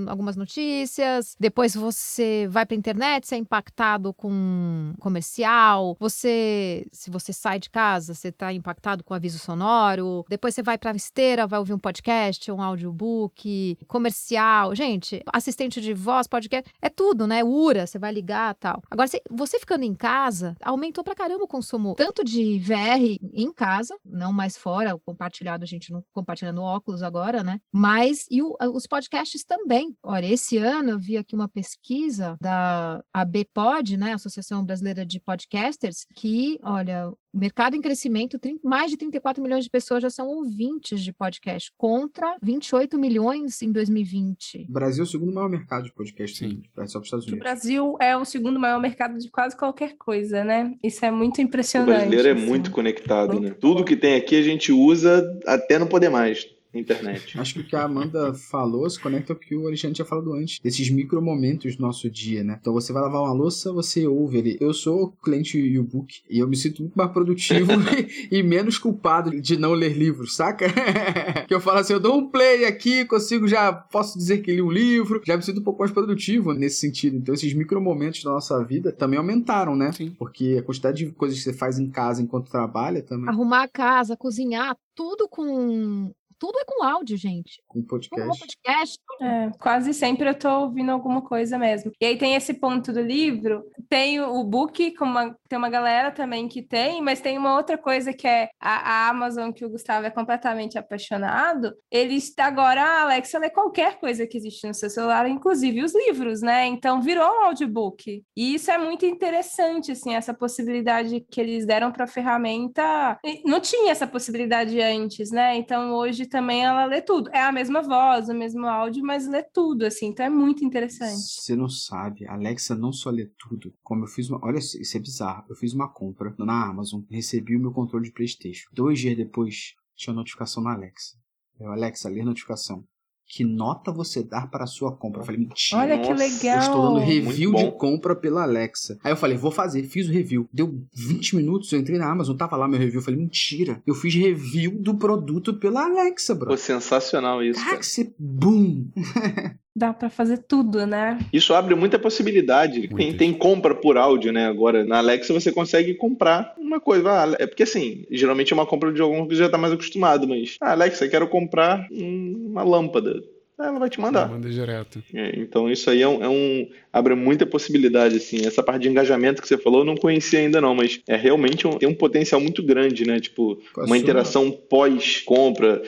algumas notícias. Depois você vai para internet, você é impactado com comercial. Você, se você sai de casa, você tá impactado com aviso sonoro. Depois você vai para esteira, vai ouvir um podcast, um audiobook, comercial. Gente, assistente de voz, podcast, é tudo, né? URA, você vai ligar, tal. Agora, você ficando em casa, aumentou pra caramba o consumo consumo tanto de VR em casa, não mais fora, o compartilhado a gente não compartilha no óculos agora, né? Mas e o, os podcasts também. Olha, esse ano eu vi aqui uma pesquisa da ABPod, né, Associação Brasileira de Podcasters, que, olha, mercado em crescimento, mais de 34 milhões de pessoas já são ouvintes de podcast, contra 28 milhões em 2020. O Brasil é o segundo maior mercado de podcast, Sim. só para os Estados Unidos. O Brasil é o segundo maior mercado de quase qualquer coisa, né? Isso é muito impressionante. O brasileiro é assim. muito conectado, né? Tudo que tem aqui a gente usa até não poder mais internet. Acho que o que a Amanda falou se conecta ao que o Alexandre tinha falado antes, desses micro momentos do nosso dia, né? Então você vai lavar uma louça, você ouve ele. Eu sou cliente e-book e eu me sinto muito mais produtivo e, menos culpado de não ler livros, saca? que eu falo assim, eu dou um play aqui, consigo já, posso dizer que li um livro, já me sinto um pouco mais produtivo nesse sentido. Então esses micro momentos da nossa vida também aumentaram, né? Sim. Porque a quantidade de coisas que você faz em casa enquanto trabalha também. Arrumar a casa, cozinhar, tudo com tudo é com áudio, gente. Com podcast. Com podcast. É, quase sempre eu tô ouvindo alguma coisa mesmo. E aí tem esse ponto do livro, tem o book, como uma, tem uma galera também que tem, mas tem uma outra coisa que é a, a Amazon, que o Gustavo é completamente apaixonado. Eles agora, a Alexa lê qualquer coisa que existe no seu celular, inclusive os livros, né? Então virou um audiobook. E isso é muito interessante, assim, essa possibilidade que eles deram para a ferramenta. Não tinha essa possibilidade antes, né? Então hoje também ela lê tudo. É a mesma voz, o mesmo áudio, mas lê tudo, assim. Então é muito interessante. Você não sabe, a Alexa não só lê tudo, como eu fiz uma. Olha, isso é bizarro. Eu fiz uma compra na Amazon, recebi o meu controle de PlayStation. Dois dias depois, tinha notificação na Alexa. Eu, Alexa, lê notificação que nota você dar para a sua compra? Eu falei, mentira. Olha que legal. Eu estou dando review de compra pela Alexa. Aí eu falei, vou fazer, fiz o review. Deu 20 minutos, eu entrei na Amazon, tava lá meu review. Eu falei, mentira. Eu fiz review do produto pela Alexa, bro. Pô, sensacional isso. Caraca, você... Boom! Dá para fazer tudo, né? Isso abre muita possibilidade. Tem, tem, compra por áudio, né? Agora, na Alexa você consegue comprar uma coisa. Ah, é porque assim, geralmente é uma compra de algum que já tá mais acostumado, mas. Ah, Alexa, quero comprar uma lâmpada. Ela vai te mandar. Ela manda direto. É, então isso aí é um, é um, abre muita possibilidade assim. Essa parte de engajamento que você falou, eu não conhecia ainda não, mas é realmente um, tem um potencial muito grande, né? Tipo, uma interação pós compra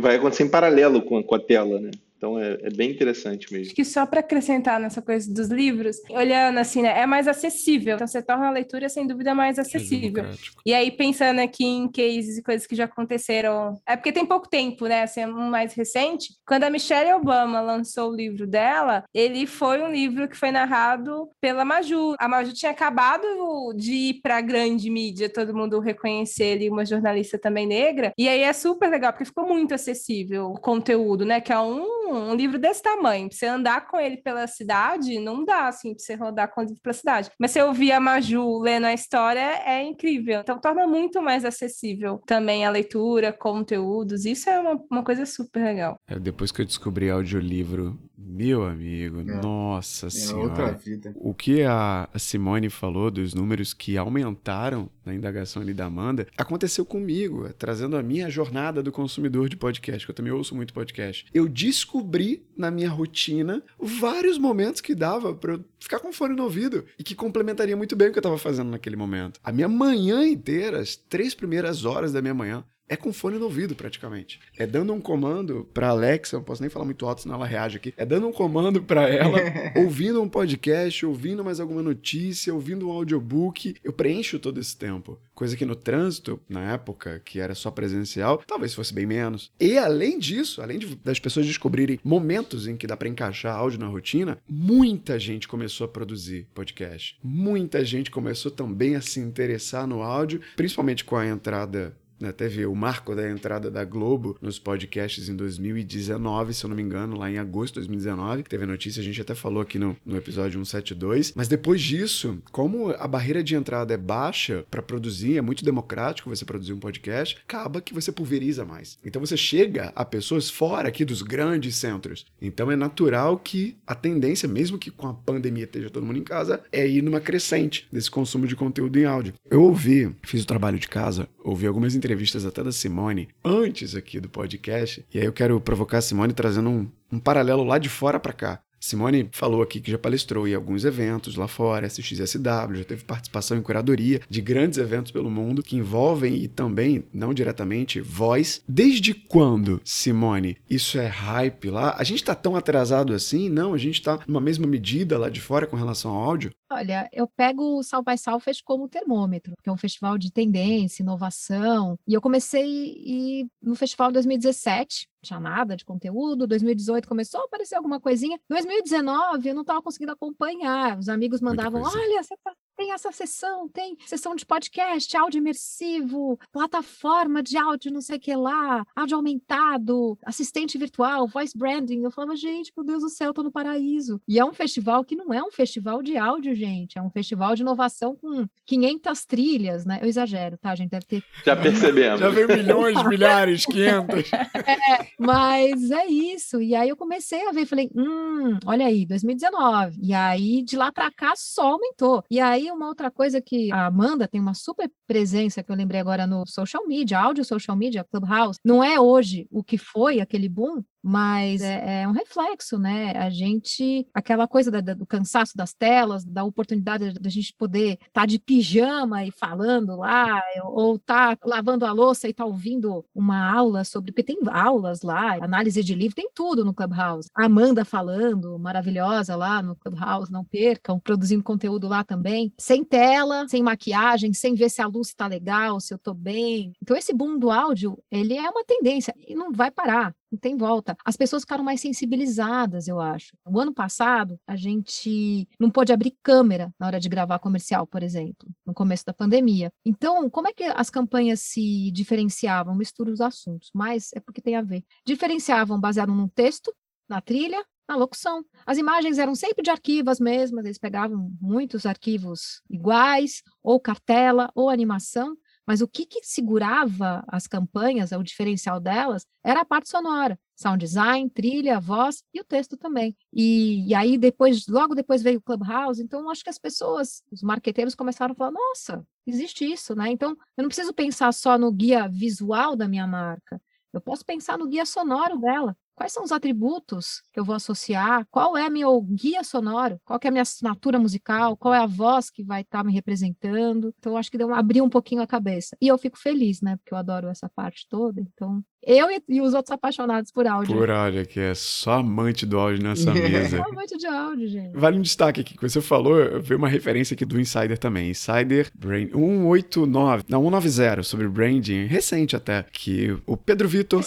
vai acontecer em paralelo com a, com a tela, né? Então é, é, bem interessante mesmo. Acho que só para acrescentar nessa coisa dos livros, olhando assim, né, é mais acessível. Então você torna a leitura sem dúvida mais acessível. É e aí pensando aqui em cases e coisas que já aconteceram, é porque tem pouco tempo, né, assim, um mais recente, quando a Michelle Obama lançou o livro dela, ele foi um livro que foi narrado pela Maju. A Maju tinha acabado de ir para a grande mídia, todo mundo reconhecer ele, uma jornalista também negra. E aí é super legal porque ficou muito acessível o conteúdo, né, que é um um, livro desse tamanho, pra você andar com ele pela cidade, não dá, assim, pra você rodar com o livro pela cidade. Mas se eu ouvir a Maju lendo a história, é incrível. Então, torna muito mais acessível também a leitura, conteúdos. Isso é uma, uma coisa super legal. É, depois que eu descobri audiolivro, meu amigo, é. nossa é senhora. outra vida. O que a Simone falou dos números que aumentaram na indagação ali da Amanda, aconteceu comigo, trazendo a minha jornada do consumidor de podcast, que eu também ouço muito podcast. Eu descobri na minha rotina vários momentos que dava para eu ficar com fone no ouvido e que complementaria muito bem o que eu estava fazendo naquele momento. A minha manhã inteira, as três primeiras horas da minha manhã, é com fone no ouvido praticamente. É dando um comando para Alexa, não posso nem falar muito alto senão ela reage aqui. É dando um comando para ela, ouvindo um podcast, ouvindo mais alguma notícia, ouvindo um audiobook. Eu preencho todo esse tempo. Coisa que no trânsito, na época que era só presencial, talvez fosse bem menos. E além disso, além de, das pessoas descobrirem momentos em que dá para encaixar áudio na rotina, muita gente começou a produzir podcast. Muita gente começou também a se interessar no áudio, principalmente com a entrada né, teve o marco da entrada da Globo nos podcasts em 2019, se eu não me engano, lá em agosto de 2019, que teve a notícia, a gente até falou aqui no, no episódio 172. Mas depois disso, como a barreira de entrada é baixa para produzir, é muito democrático você produzir um podcast, acaba que você pulveriza mais. Então você chega a pessoas fora aqui dos grandes centros. Então é natural que a tendência, mesmo que com a pandemia esteja todo mundo em casa, é ir numa crescente desse consumo de conteúdo em áudio. Eu ouvi, fiz o trabalho de casa, ouvi algumas entrevistas entrevistas até da Simone antes aqui do podcast. E aí eu quero provocar a Simone trazendo um, um paralelo lá de fora para cá. Simone falou aqui que já palestrou em alguns eventos lá fora, SXSW, já teve participação em curadoria de grandes eventos pelo mundo que envolvem e também, não diretamente, voz. Desde quando, Simone, isso é hype lá? A gente tá tão atrasado assim? Não, a gente tá numa mesma medida lá de fora com relação ao áudio? Olha, eu pego o South by Southwest como termômetro, que é um festival de tendência, inovação. E eu comecei no festival 2017, tinha nada de conteúdo. 2018 começou a aparecer alguma coisinha. 2019 eu não estava conseguindo acompanhar. Os amigos mandavam: olha, você tá tem essa sessão, tem sessão de podcast, áudio imersivo, plataforma de áudio não sei o que lá, áudio aumentado, assistente virtual, voice branding. Eu falava, gente, meu Deus do céu, eu tô no paraíso. E é um festival que não é um festival de áudio, gente, é um festival de inovação com 500 trilhas, né? Eu exagero, tá, gente? Deve ter... Já percebemos. Já veio milhões, milhares, 500. É, mas é isso. E aí eu comecei a ver, falei, hum, olha aí, 2019. E aí de lá para cá só aumentou. E aí uma outra coisa que a Amanda tem uma super presença, que eu lembrei agora no social media, áudio social media, Clubhouse, não é hoje o que foi aquele boom, mas é, é, um reflexo, né? A gente, aquela coisa da, da, do cansaço das telas, da oportunidade da gente poder estar tá de pijama e falando lá, ou estar tá lavando a louça e estar tá ouvindo uma aula sobre, porque tem aulas lá, análise de livro, tem tudo no Clubhouse. A Amanda falando, maravilhosa lá no Clubhouse, não percam, produzindo conteúdo lá também, sem tela, sem maquiagem, sem ver se a luz está legal, se eu estou bem. Então esse boom do áudio, ele é uma tendência e não vai parar não tem volta. As pessoas ficaram mais sensibilizadas, eu acho. O ano passado, a gente não pôde abrir câmera na hora de gravar comercial, por exemplo, no começo da pandemia. Então, como é que as campanhas se diferenciavam? Misturo os assuntos, mas é porque tem a ver. Diferenciavam baseado num texto, na trilha, na locução. As imagens eram sempre de arquivos mesmas, eles pegavam muitos arquivos iguais, ou cartela, ou animação, mas o que, que segurava as campanhas, o diferencial delas, era a parte sonora, sound design, trilha, voz e o texto também. E, e aí depois, logo depois veio o Clubhouse, então acho que as pessoas, os marqueteiros começaram a falar, nossa, existe isso, né? Então eu não preciso pensar só no guia visual da minha marca, eu posso pensar no guia sonoro dela. Quais são os atributos que eu vou associar? Qual é meu guia sonoro? Qual é a minha assinatura musical? Qual é a voz que vai estar tá me representando? Então, acho que deu um, abrir um pouquinho a cabeça. E eu fico feliz, né? Porque eu adoro essa parte toda. Então, eu e, e, os outros apaixonados por áudio. Por áudio, que é só amante do áudio nessa mesa. Só amante de áudio, gente. Vale um destaque aqui, que você falou, eu vi uma referência aqui do Insider também. Insider Brain 189, não, 190, sobre branding, recente até, que o Pedro Vitor,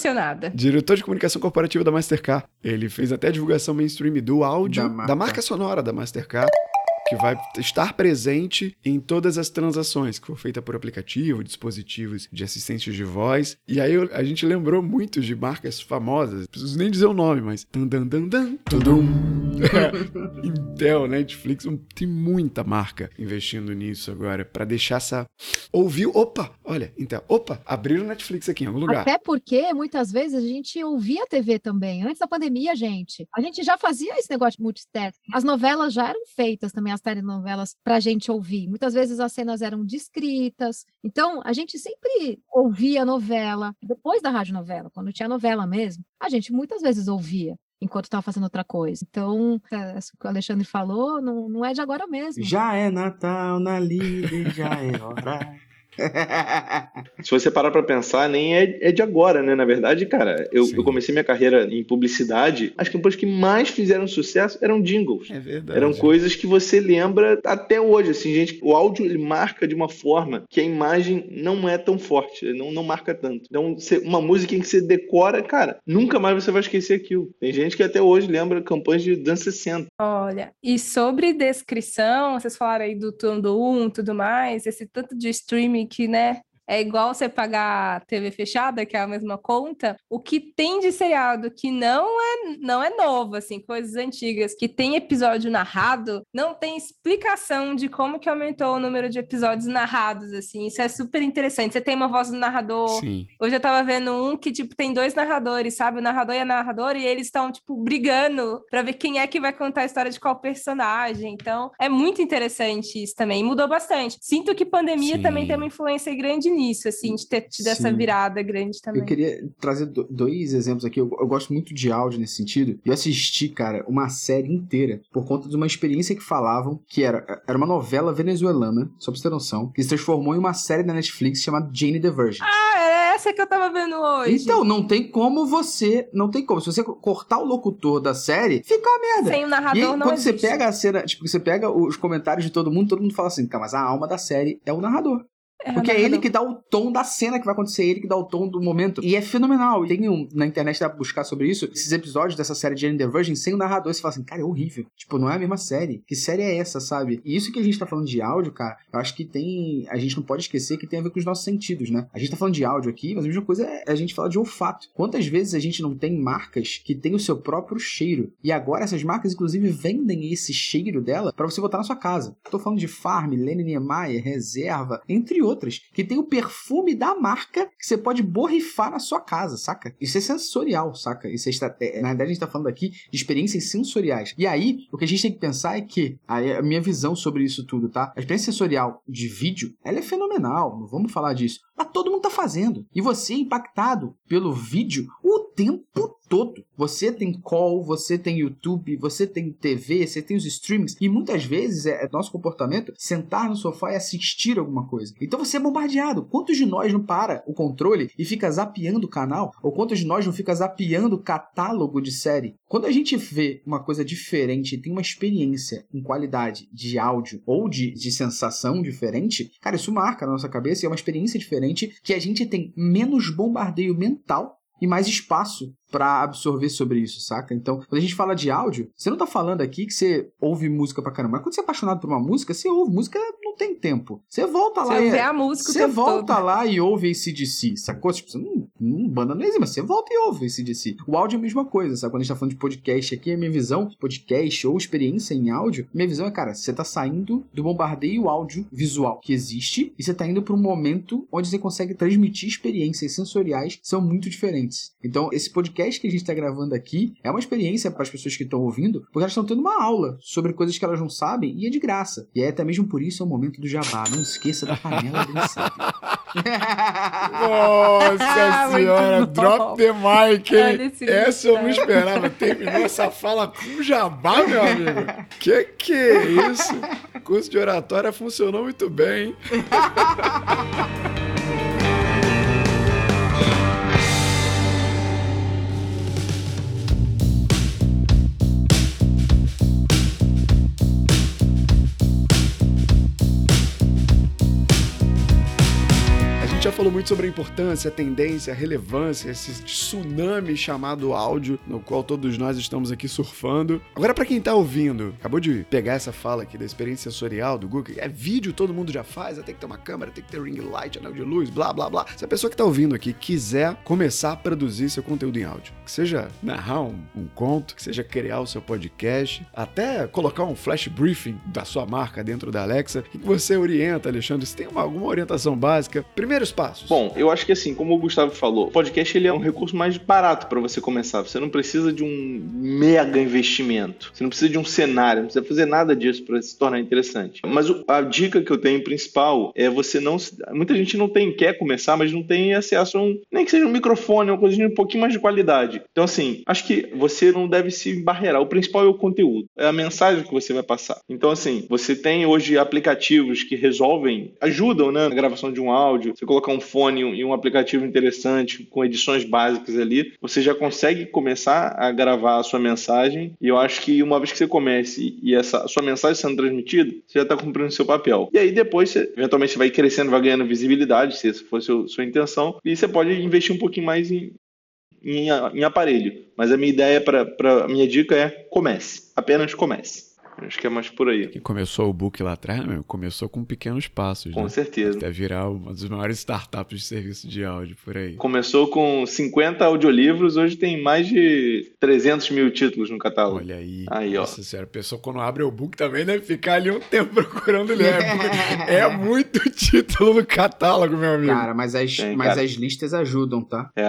diretor de comunicação corporativa da Mastercard, ele fez até a divulgação mainstream do áudio, da marca, da marca sonora da Mastercard que vai estar presente em todas as transações que for feita por aplicativo, dispositivos de assistência de voz. E aí a gente lembrou muito de marcas famosas, preciso nem dizer o nome, mas dan dan dan, tudum. Intel, Netflix, tem muita marca investindo nisso agora para deixar essa ouviu, opa, olha, Intel, opa, abriram Netflix aqui em algum lugar. Até porque muitas vezes a gente ouvia TV também, antes da pandemia, gente. A gente já fazia esse negócio de multitasking. As novelas já eram feitas também as telenovelas para a gente ouvir. Muitas vezes as cenas eram descritas, então a gente sempre ouvia a novela depois da rádio novela, quando tinha novela mesmo. A gente muitas vezes ouvia enquanto estava fazendo outra coisa. Então, é, o que o Alexandre falou não, não é de agora mesmo. Já é Natal na líder, já é hora. Se você parar para pensar, nem é, é, de agora, né? Na verdade, cara, eu, eu, comecei minha carreira em publicidade. As campanhas que mais fizeram sucesso eram jingles. É verdade. Eram coisas que você lembra até hoje. Assim, gente, o áudio ele marca de uma forma que a imagem não é tão forte, não, não marca tanto. Então, você, uma música em que você decora, cara, nunca mais você vai esquecer aquilo. Tem gente que até hoje lembra campanhas de anos 60. Olha, e sobre descrição, vocês falaram aí do Tundo 1 e tudo mais, esse tanto de streaming que, né, é igual você pagar TV fechada, que é a mesma conta, o que tem de seriado que não é, não é novo, assim, coisas antigas, que tem episódio narrado, não tem explicação de como que aumentou o número de episódios narrados, assim, isso é super interessante. Você tem uma voz do narrador. Sim. Hoje eu tava vendo um que, tipo, tem dois narradores, sabe? O narrador e a narradora, e eles estão, tipo, brigando pra ver quem é que vai contar a história de qual personagem. Então, é muito interessante isso também. Mudou bastante. Sinto que pandemia Sim. também tem uma influência grande nisso, assim, de ter tido Sim. essa virada grande também. Eu queria trazer dois exemplos aqui. Eu, eu, gosto muito de áudio nesse sentido. Eu assisti, cara, uma série inteira por conta de uma experiência que falavam que era, era uma novela venezuelana, só pra você ter noção, que se transformou em uma série da Netflix chamada Jane the Virgin. Ah, é essa que eu tava vendo hoje. Então, não tem como você. Não tem como. Se você cortar o locutor da série, fica uma merda. Sem o narrador, e aí, não quando existe. você pega a cena, tipo, você pega os comentários de todo mundo, todo mundo fala assim, tá, mas a alma da série é o narrador. É, Porque é ele que dá o tom da cena que vai acontecer, é ele que dá o tom do momento. E é fenomenal. Tem um, na internet dá pra buscar sobre isso, esses episódios dessa série de Jane the Virgin sem o narrador. Você fala assim, cara, é horrível. Tipo, não é a mesma série. Que série é essa, sabe? E isso que a gente tá falando de áudio, cara, eu acho que tem. A gente não pode esquecer que tem a ver com os nossos sentidos, né? A gente tá falando de áudio aqui, mas a mesma coisa é a gente falar de olfato. Quantas vezes a gente não tem marcas que têm o seu próprio cheiro? E agora essas marcas, inclusive, vendem esse cheiro dela para você botar na sua casa. Tô falando de Farm, Lene Niemeyer, Reserva, entre outras, que tem o perfume da marca que você pode borrifar na sua casa, saca? Isso é sensorial, saca? Isso é, é na verdade a gente tá falando aqui de experiências sensoriais. E aí, o que a gente tem que pensar é que, a minha visão sobre isso tudo, tá? A experiência sensorial de vídeo, ela é fenomenal, não vamos falar disso. Mas todo mundo tá fazendo. E você é impactado pelo vídeo o tempo todo. Você tem call, você tem YouTube, você tem TV, você tem os streamings. E muitas vezes é, é nosso comportamento sentar no sofá e assistir alguma coisa. Então você é bombardeado. Quantos de nós não para o controle e fica zapeando o canal? Ou quantos de nós não fica zapeando o catálogo de série? Quando a gente vê uma coisa diferente, tem uma experiência em qualidade de áudio ou de, de sensação diferente, cara, isso marca na nossa cabeça e é uma experiência diferente que a gente tem menos bombardeio mental e mais espaço para absorver sobre isso, saca? Então, quando a gente fala de áudio, você não tá falando aqui que você ouve música pra caramba. Mas quando você é apaixonado por uma música, você ouve música não tem tempo. Você volta lá você e. A música você volta todo. lá e ouve ACDC, sacou? Tipo, você não, não banda não existe, mas você volta e ouve ACDC. O áudio é a mesma coisa, sabe? Quando a gente tá falando de podcast aqui, a minha visão, podcast ou experiência em áudio, minha visão é, cara, você tá saindo do bombardeio áudio visual que existe e você tá indo para um momento onde você consegue transmitir experiências sensoriais que são muito diferentes. Então, esse podcast que a gente tá gravando aqui é uma experiência para as pessoas que estão ouvindo, porque elas estão tendo uma aula sobre coisas que elas não sabem e é de graça. E é até mesmo por isso é o momento momento do jabá. Não esqueça da panela do Nossa senhora, drop the mic, hein? Essa eu não esperava. Terminou essa fala com jabá, meu amigo. Que que é isso? O curso de oratória funcionou muito bem, hein? falou muito sobre a importância, a tendência, a relevância, esse tsunami chamado áudio, no qual todos nós estamos aqui surfando. Agora, para quem tá ouvindo, acabou de pegar essa fala aqui da experiência sensorial do Google, é vídeo, todo mundo já faz, tem que ter uma câmera, tem que ter ring light, anel de luz, blá blá blá. Se a pessoa que tá ouvindo aqui quiser começar a produzir seu conteúdo em áudio, que seja narrar um, um conto, que seja criar o seu podcast, até colocar um flash briefing da sua marca dentro da Alexa, e que você orienta, Alexandre, se tem uma, alguma orientação básica, primeiros passos? Bom, eu acho que assim, como o Gustavo falou, o podcast ele é um recurso mais barato para você começar. Você não precisa de um mega investimento. Você não precisa de um cenário, não precisa fazer nada disso para se tornar interessante. Mas a dica que eu tenho principal é você não. Muita gente não tem, quer começar, mas não tem acesso a um. Nem que seja um microfone, uma coisa de um pouquinho mais de qualidade. Então, assim, acho que você não deve se barrear. O principal é o conteúdo, é a mensagem que você vai passar. Então, assim, você tem hoje aplicativos que resolvem, ajudam né, na gravação de um áudio. Você colocar um fone e um aplicativo interessante com edições básicas ali, você já consegue começar a gravar a sua mensagem. E eu acho que uma vez que você comece e essa sua mensagem sendo transmitida, você já está cumprindo o seu papel. E aí depois, você, eventualmente, você vai crescendo, vai ganhando visibilidade, se essa for a sua, sua intenção, e você pode investir um pouquinho mais em, em, em aparelho. Mas a minha ideia para a minha dica é comece. Apenas comece. Acho que é mais por aí. Que começou o book lá atrás, meu, começou com pequenos passos. Com né? certeza. Até virar uma das maiores startups de serviço de áudio por aí. Começou com 50 audiolivros, hoje tem mais de 300 mil títulos no catálogo. Olha aí. Aí, Nossa ó. senhora, a pessoa quando abre o book também deve ficar ali um tempo procurando ler. é muito título no catálogo, meu amigo. Cara, mas as, tem, mas cara. as listas ajudam, tá? É,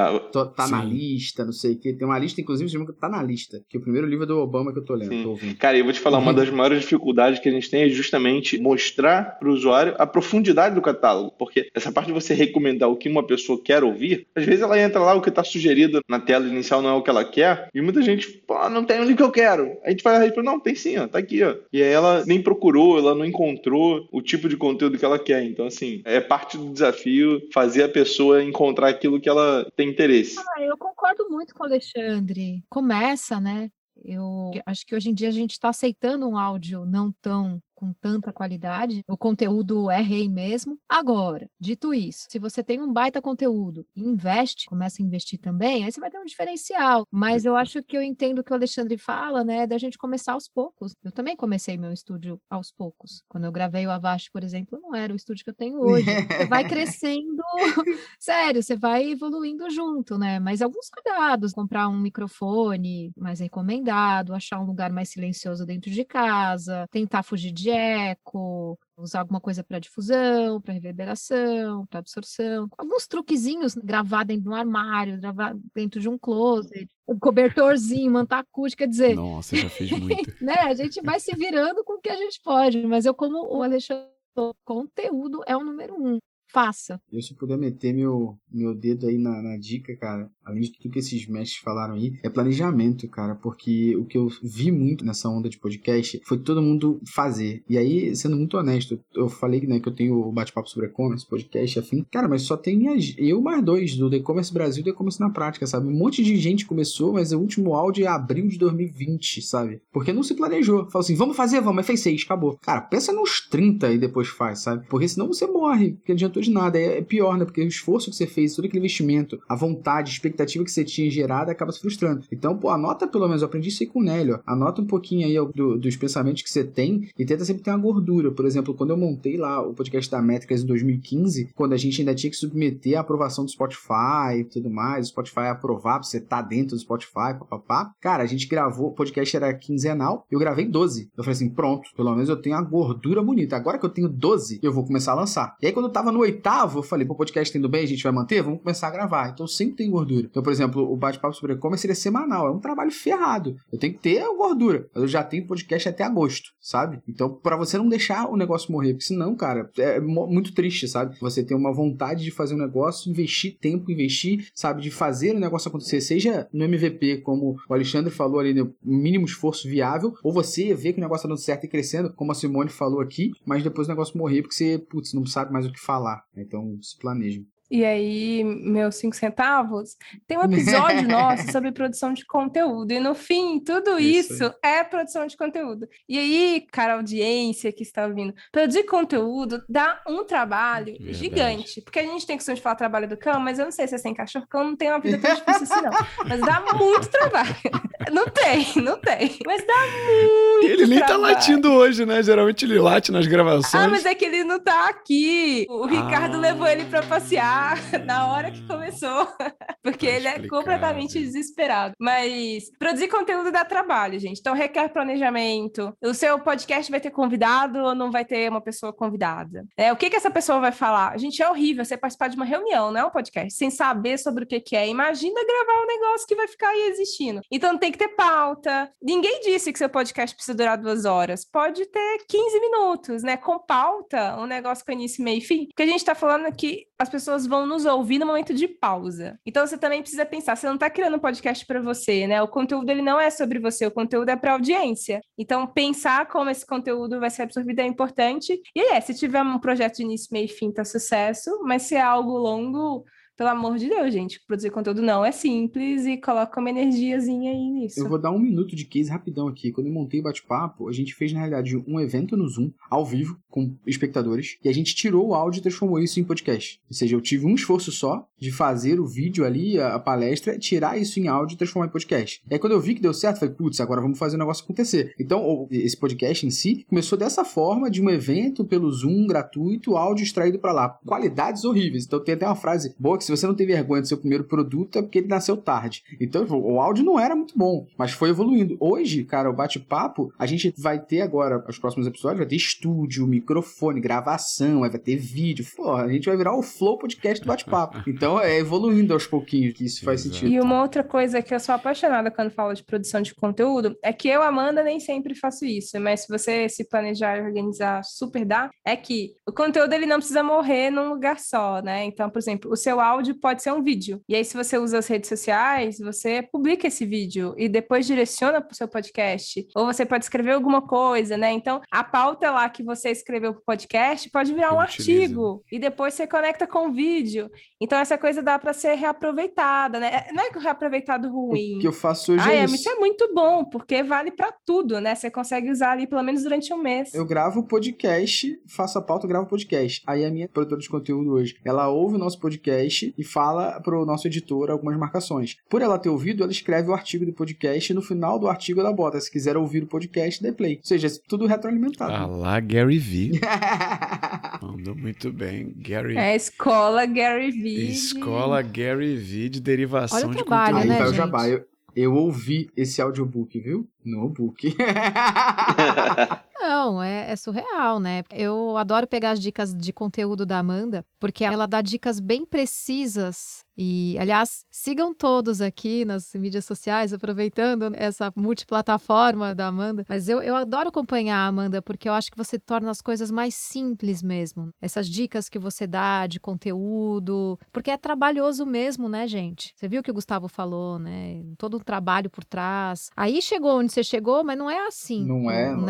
tá sim. na lista, não sei o quê. Tem uma lista, inclusive, que tá na lista. Que é o primeiro livro do Obama que eu tô lendo. Tô cara, eu vou te falar uma das maiores dificuldades que a gente tem é justamente mostrar para o usuário a profundidade do catálogo, porque essa parte de você recomendar o que uma pessoa quer ouvir, às vezes ela entra lá, o que está sugerido na tela inicial não é o que ela quer, e muita gente, pô, não tem o que eu quero. A gente responder, não, tem sim, ó, tá aqui, ó. E aí ela nem procurou, ela não encontrou o tipo de conteúdo que ela quer. Então, assim, é parte do desafio fazer a pessoa encontrar aquilo que ela tem interesse. Ah, eu concordo muito com o Alexandre. Começa, né? Eu acho que hoje em dia a gente está aceitando um áudio não tão com tanta qualidade, o conteúdo é rei mesmo. Agora, dito isso, se você tem um baita conteúdo e investe, começa a investir também, aí você vai ter um diferencial. Mas eu acho que eu entendo o que o Alexandre fala, né, da gente começar aos poucos. Eu também comecei meu estúdio aos poucos. Quando eu gravei o Avast, por exemplo, não era o estúdio que eu tenho hoje. Você vai crescendo, sério, você vai evoluindo junto, né? Mas alguns cuidados, comprar um microfone mais recomendado, achar um lugar mais silencioso dentro de casa, tentar fugir de de eco, usar alguma coisa para difusão, para reverberação, para absorção, alguns truquezinhos gravar dentro de um armário, gravar dentro de um closet, um cobertorzinho, manta acústica, quer dizer. Nossa, já fiz muito. né? A gente vai se virando com o que a gente pode, mas eu como o Alexandre conteúdo é o número um faça. Eu, se puder meter meu, meu dedo aí na, na dica, cara, além de tudo que esses mestres falaram aí, é planejamento, cara, porque o que eu vi muito nessa onda de podcast foi todo mundo fazer. E aí, sendo muito honesto, eu falei né, que eu tenho o bate-papo sobre e-commerce, podcast, afim. Cara, mas só tem minhas, eu mais dois, do e-commerce Brasil e do e-commerce na prática, sabe? Um monte de gente começou, mas o último áudio é abril de 2020, sabe? Porque não se planejou. Falou assim, vamos fazer, vamos, mas fez seis, acabou. Cara, pensa nos 30 e depois faz, sabe? Porque senão você morre, porque adiantou de nada. É, é pior, né? Porque o esforço que você fez, todo aquele investimento, a vontade, a expectativa que você tinha gerado acaba se frustrando. Então, pô, anota pelo menos, eu aprendi isso aí com o Nélio. Anota um pouquinho aí do, dos pensamentos que você tem e tenta sempre ter uma gordura. Por exemplo, quando eu montei lá o podcast da Métricas em 2015, quando a gente ainda tinha que submeter a aprovação do Spotify e tudo mais, o Spotify aprovar pra você estar tá dentro do Spotify, papapá. Cara, a gente gravou, o podcast era quinzenal, eu gravei 12. Eu falei assim, pronto, pelo menos eu tenho a gordura bonita. Agora que eu tenho 12, eu vou começar a lançar. E aí, quando eu tava no oitavo, eu falei, pô, podcast tendo bem, a gente vai manter? Vamos começar a gravar. Então sempre tem gordura. Então, por exemplo, o bate-papo sobre e-commerce seria semanal. É um trabalho ferrado. Eu tenho que ter gordura. Eu já tenho podcast até agosto, sabe? Então, para você não deixar o negócio morrer, porque senão, cara, é muito triste, sabe? Você tem uma vontade de fazer um negócio, investir tempo, investir, sabe, de fazer o negócio acontecer, seja no MVP, como o Alexandre falou ali, no mínimo esforço viável, ou você vê que o negócio tá dando certo e crescendo, como a Simone falou aqui, mas depois o negócio morrer porque você, putz, não sabe mais o que falar. Então, se planejem. E aí, meus cinco centavos, tem um episódio nosso sobre produção de conteúdo. E no fim, tudo isso, isso é produção de conteúdo. E aí, cara, audiência que está ouvindo, produzir conteúdo dá um trabalho Verdade. gigante. Porque a gente tem questão de falar trabalho do cão, mas eu não sei se é sem cachorro, cão não tem uma vida tão difícil assim, não. Mas dá muito trabalho. Não tem, não tem. Mas dá muito Ele nem tá trabalho. tá latindo hoje, né? Geralmente ele late nas gravações. Ah, mas é que ele não tá aqui. O Ricardo ah. levou ele para passear parar na hora que começou, porque ele é completamente desesperado. Mas produzir conteúdo dá trabalho, gente. Então requer planejamento. O seu podcast vai ter convidado ou não vai ter uma pessoa convidada? É, o que, que essa pessoa vai falar? Gente, é horrível você participar de uma reunião, não é um podcast, sem saber sobre o que, que é. Imagina gravar um negócio que vai ficar aí existindo. Então tem que ter pauta. Ninguém disse que seu podcast precisa durar duas horas. Pode ter 15 minutos, né? Com pauta, um negócio com início, meio e fim. Porque a gente tá falando que as pessoas vão nos ouvir no momento de pausa. Então você também precisa pensar, você não está criando um podcast para você, né? O conteúdo ele não é sobre você, o conteúdo é para audiência. Então pensar como esse conteúdo vai ser absorvido é importante. E é, se tiver um projeto de início, meio e fim, tá sucesso, mas se é algo longo, pelo amor de Deus, gente, produzir conteúdo não é simples e coloca uma energiazinha aí nisso. Eu vou dar um minuto de case rapidão aqui. Quando eu montei o bate-papo, a gente fez, na realidade, um evento no Zoom, ao vivo, com espectadores, e a gente tirou o áudio e transformou isso em podcast. Ou seja, eu tive um esforço só de fazer o vídeo ali, a, palestra, tirar isso em áudio e transformar em podcast. E aí, quando eu vi que deu certo, falei, putz, agora vamos fazer o negócio acontecer. Então, esse podcast em si começou dessa forma, de um evento pelo Zoom gratuito, áudio extraído para lá. Qualidades horríveis. Então, tem até uma frase boa que se você não tem vergonha do seu primeiro produto, é porque ele nasceu tarde. Então, o áudio não era muito bom, mas foi evoluindo. Hoje, cara, o bate-papo, a gente vai ter agora, os próximos episódios, vai ter estúdio, microfone, gravação, vai ter vídeo. Pô, a gente vai virar o Flow Podcast do bate-papo. Então, é evoluindo aos pouquinhos, que isso faz sentido. E uma outra coisa que eu sou apaixonada quando falo de produção de conteúdo é que eu, Amanda, nem sempre faço isso, mas se você se planejar e organizar super dá, é que o conteúdo ele não precisa morrer num lugar só, né? Então, por exemplo, o seu áudio pode ser um vídeo. E aí, se você usa as redes sociais, você publica esse vídeo e depois direciona para o seu podcast. Ou você pode escrever alguma coisa, né? Então, a pauta lá que você escreveu para o podcast pode virar um artigo. E depois você conecta com o vídeo. Então, essa coisa dá para ser reaproveitada, né? É, não é que o reaproveitado ruim. O que eu faço hoje ah, é, isso. isso é muito bom, porque vale para tudo, né? Você consegue usar ali pelo menos durante um mês. Eu gravo podcast, faço a pauta, gravo podcast. Aí a minha produtora de conteúdo hoje, ela ouve o nosso podcast e fala pro nosso editor algumas marcações. Por ela ter ouvido, ela escreve o artigo do podcast e no final do artigo ela bota, se quiser ouvir o podcast, dê play. Ou seja, tudo retroalimentado. Ah lá, Gary V. Mandou muito bem. Gary... É, escola Gary V. Escola Gary V de derivação Olha o de trabalho, conteúdo. né, Aí vai o gente? jabá. Eu, eu ouvi esse audiobook, viu? No book. Não, é, é surreal, né? Eu adoro pegar as dicas de conteúdo da Amanda, porque ela dá dicas bem precisas. E, aliás, sigam todos aqui nas mídias sociais, aproveitando essa multiplataforma da Amanda. Mas eu, eu adoro acompanhar a Amanda, porque eu acho que você torna as coisas mais simples mesmo. Essas dicas que você dá de conteúdo, porque é trabalhoso mesmo, né, gente? Você viu o que o Gustavo falou, né? Todo um trabalho por trás. Aí chegou onde você chegou, mas não é assim. Não é, nossa.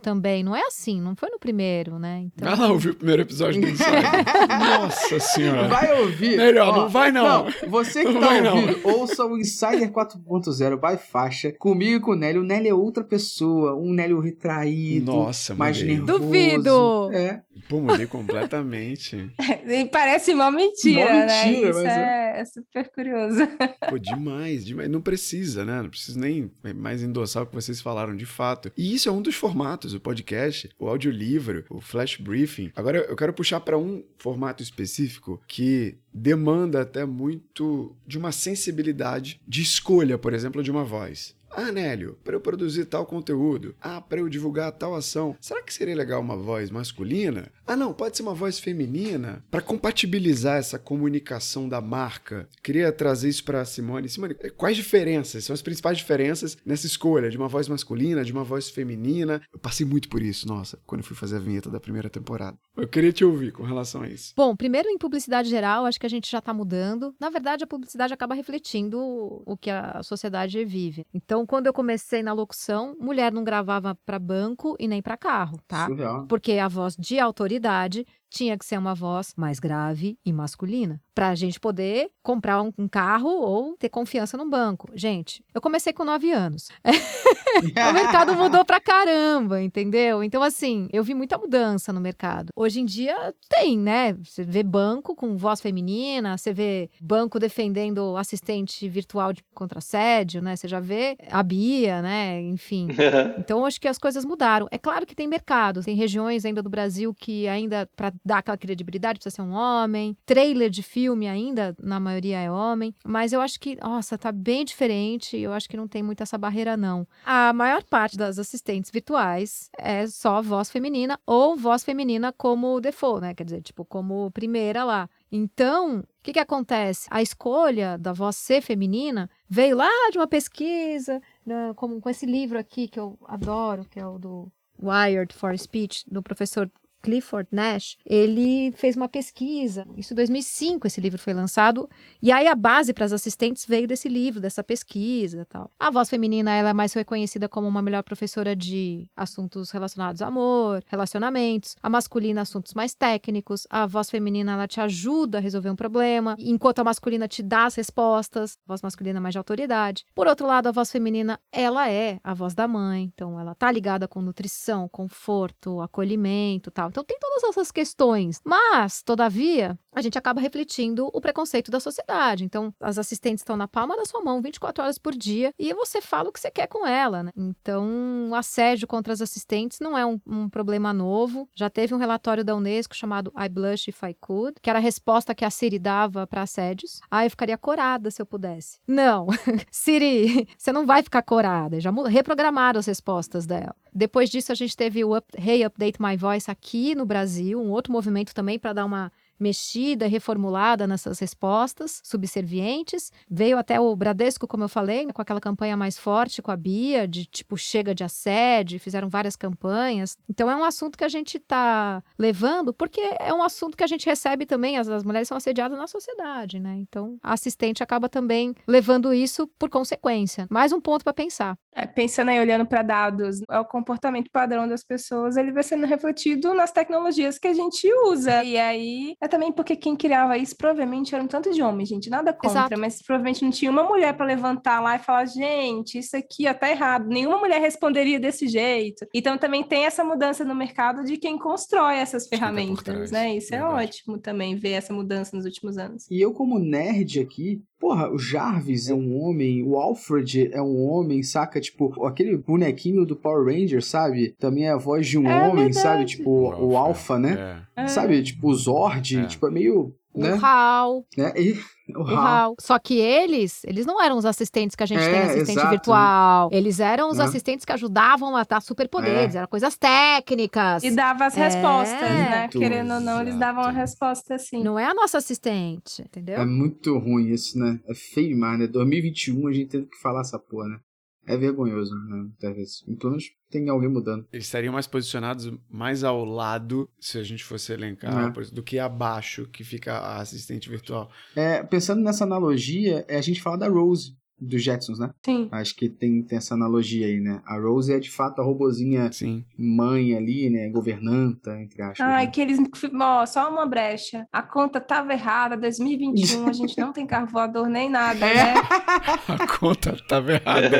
Também, não é assim, não foi no primeiro, né? Então, Vai lá ouvir o primeiro episódio do Insider. Nossa senhora. Vai ouvir. Melhor, Ó, não vai não. você que Não tá vai não. ouvindo, ouça o Insider 4.0 by faixa, comigo e com o Nélio. O Nélio é outra pessoa, um Nélio retraído, Nossa, mais mudei. nervoso. Duvido! É. Pô, mudei completamente. E Parece uma mentira, Mó né? mentira, Isso mas é, é super curioso. Pô, demais, demais. Não precisa, né? Não preciso nem mais endossar o que vocês falaram de fato. E isso é um dos formatos, o podcast, o audiolivro, o flash briefing. Agora eu quero puxar para um formato específico que demanda até muito de uma sensibilidade de escolha, por exemplo, de uma voz. Ah, Nélio, para eu produzir tal conteúdo, ah, para eu divulgar tal ação, será que seria legal uma voz masculina? Ah, não, pode ser uma voz feminina. Para compatibilizar essa comunicação da marca, queria trazer isso para Simone. Simone, quais diferenças são as principais diferenças nessa escolha de uma voz masculina, de uma voz feminina? Eu passei muito por isso, nossa, quando eu fui fazer a vinheta da primeira temporada. Eu queria te ouvir com relação a isso. Bom, primeiro em publicidade geral, acho que a gente já está mudando. Na verdade, a publicidade acaba refletindo o que a sociedade vive. Então, quando eu comecei na locução, mulher não gravava para banco e nem para carro, tá? Surreal. Porque a voz de autoridade tinha que ser uma voz mais grave e masculina, para a gente poder comprar um, um carro ou ter confiança no banco. Gente, eu comecei com nove anos. o mercado mudou pra caramba, entendeu? Então, assim, eu vi muita mudança no mercado. Hoje em dia tem, né? Você vê banco com voz feminina, você vê banco defendendo assistente virtual de contra assédio, né? Você já vê a Bia, né? Enfim. Então, acho que as coisas mudaram. É claro que tem mercado, tem regiões ainda do Brasil que ainda, para dar aquela credibilidade, precisa ser um homem. Trailer de filme ainda, na maioria é homem. Mas eu acho que, nossa, tá bem diferente. Eu acho que não tem muito essa barreira, não. A maior parte das assistentes virtuais é só voz feminina ou voz feminina como default, né? Quer dizer, tipo, como primeira lá. Então, o que, que acontece? A escolha da voz ser feminina veio lá de uma pesquisa, né, como com esse livro aqui que eu adoro, que é o do Wired for Speech, do professor Clifford Nash, ele fez uma pesquisa. Isso em 2005 esse livro foi lançado. E aí a base para as assistentes veio desse livro, dessa pesquisa, tal. A voz feminina ela é mais reconhecida como uma melhor professora de assuntos relacionados a amor, relacionamentos. A masculina assuntos mais técnicos. A voz feminina ela te ajuda a resolver um problema, enquanto a masculina te dá as respostas. A voz masculina é mais de autoridade. Por outro lado, a voz feminina ela é a voz da mãe, então ela tá ligada com nutrição, conforto, acolhimento, tal. Então tem todas essas questões. Mas, todavia, a gente acaba refletindo o preconceito da sociedade. Então, as assistentes estão na palma da sua mão 24 horas por dia e você fala o que você quer com ela, né? Então, o assédio contra as assistentes não é um, um problema novo. Já teve um relatório da Unesco chamado I Blush If I Could, que era a resposta que a Siri dava para assédios. Ah, eu ficaria corada se eu pudesse. Não, Siri, você não vai ficar corada. Já reprogramaram as respostas dela. Depois disso, a gente teve o Up, Hey Update My Voice aqui no Brasil, um outro movimento também para dar uma mexida, reformulada nessas respostas subservientes. Veio até o Bradesco, como eu falei, com aquela campanha mais forte com a Bia, de tipo chega de assédio, fizeram várias campanhas. Então é um assunto que a gente está levando, porque é um assunto que a gente recebe também, as, as mulheres são assediadas na sociedade, né? Então a assistente acaba também levando isso por consequência. Mais um ponto para pensar. É, pensando aí, olhando para dados, é o comportamento padrão das pessoas, ele vai sendo refletido nas tecnologias que a gente usa. E aí é também porque quem criava isso provavelmente era um tanto de homem, gente. Nada contra, Exato. mas provavelmente não tinha uma mulher para levantar lá e falar, gente, isso aqui ó, tá errado. Nenhuma mulher responderia desse jeito. Então também tem essa mudança no mercado de quem constrói essas ferramentas, né? Isso é Verdade. é ótimo também ver essa mudança nos últimos anos. E eu, como nerd aqui, Porra, o Jarvis é um homem, o Alfred é um homem, saca? Tipo, aquele bonequinho do Power Ranger, sabe? Também é a voz de um é homem, verdade. sabe? Tipo, o, o Alpha, né? É. Sabe? Tipo, o Zord, é. tipo, é meio né? O HAL. Né? E o HAL. Só que eles, eles não eram os assistentes que a gente é, tem, assistente exato. virtual. Eles eram os né? assistentes que ajudavam a dar superpoderes, é. eram coisas técnicas. E dava as é. respostas, né? Querendo ou não, eles davam a resposta assim. Não é a nossa assistente, entendeu? É muito ruim isso, né? É feio demais, né? 2021 a gente teve que falar essa porra, né? É vergonhoso, né? Pelo menos tem alguém mudando. Eles estariam mais posicionados mais ao lado, se a gente fosse elencar, é. do que abaixo, que fica a assistente virtual. É, pensando nessa analogia, é a gente fala da Rose dos Jetsons, né? Sim. Acho que tem, tem essa analogia aí, né? A Rose é de fato a robozinha Sim. mãe ali, né? Governanta, entre aspas. Ai, né? que eles. Ó, só uma brecha. A conta tava errada, 2021, a gente não tem carro voador nem nada, é. né? a conta tava errada.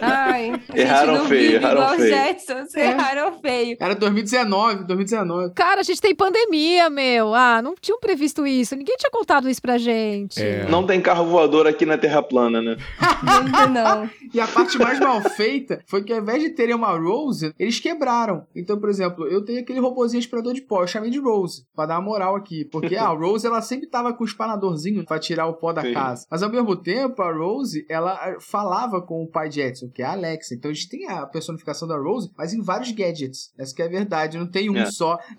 Ai, a erraram gente não feio, vive erraram igual feio. Jetsons, é. erraram feio. Era 2019, 2019. Cara, a gente tem pandemia, meu. Ah, não tinham previsto isso. Ninguém tinha contado isso pra gente. É. Não tem carro voador aqui na Terra plana, né? Ainda não. E a parte mais mal feita foi que ao invés de terem uma Rose, eles quebraram. Então, por exemplo, eu tenho aquele robozinho aspirador de pó, eu chamei de Rose, pra dar uma moral aqui. Porque a Rose, ela sempre tava com o espanadorzinho pra tirar o pó da Sim. casa. Mas ao mesmo tempo, a Rose, ela falava com o pai Jetson, que é a Alexa. Então a gente tem a personificação da Rose, mas em vários gadgets. Essa que é a verdade, não tem um É. só.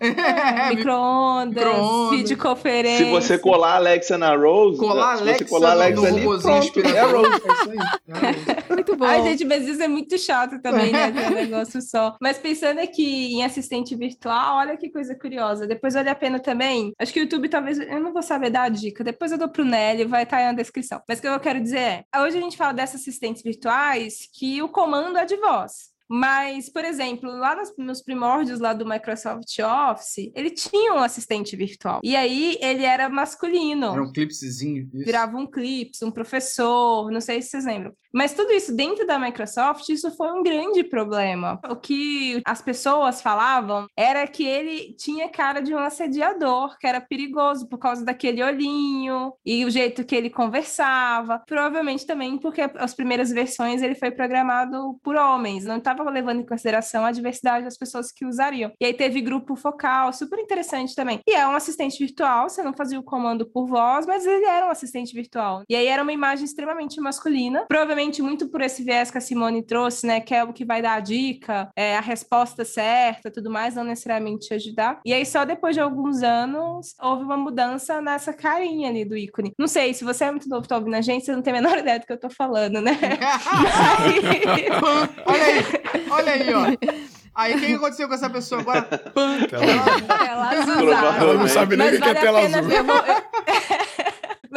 Micro-ondas, Micro-ondas. videoconferência. Se você colar a Alexa na Rose, Colar a Alexa colar a no, Alexa no ali, robozinho aspirador. é a Rose. Isso aí. É Rose. Muito bom. Ai, gente, mas isso é muito chato também, né? Ter um negócio só. Mas pensando aqui em assistente virtual, olha que coisa curiosa. Depois vale a pena também. Acho que o YouTube talvez. Eu não vou saber dar a dica. Depois eu dou pro Nelly, vai estar aí na descrição. Mas o que eu quero dizer é: hoje a gente fala dessas assistentes virtuais que o comando é de voz. Mas, por exemplo, lá nos, primórdios lá do Microsoft Office, ele tinha um assistente virtual. E aí ele era masculino. Era um clipsezinho. isso. Virava um clips, um professor, não sei se vocês lembram. Mas tudo isso dentro da Microsoft, isso foi um grande problema. O que as pessoas falavam era que ele tinha cara de um assediador, que era perigoso por causa daquele olhinho e o jeito que ele conversava. Provavelmente também porque as primeiras versões ele foi programado por homens, não estava levando em consideração a diversidade das pessoas que usariam. E aí teve grupo focal, super interessante também. E é um assistente virtual, você não fazia o comando por voz, mas ele era um assistente virtual. E aí era uma imagem extremamente masculina, provavelmente muito por esse viés que a Simone trouxe, né, que é o que vai dar a dica, é a resposta certa, tudo mais, não necessariamente te ajudar. E aí só depois de alguns anos houve uma mudança nessa carinha ali do ícone. Não sei, se você é muito novo, tá ouvindo a gente, você não tem a menor ideia do que eu tô falando, né? olha aí, olha aí, ó. Aí o que, aconteceu com essa pessoa agora? Pã, tela azul. Ela não sabe nem o que vale é tela azul. Eu vou...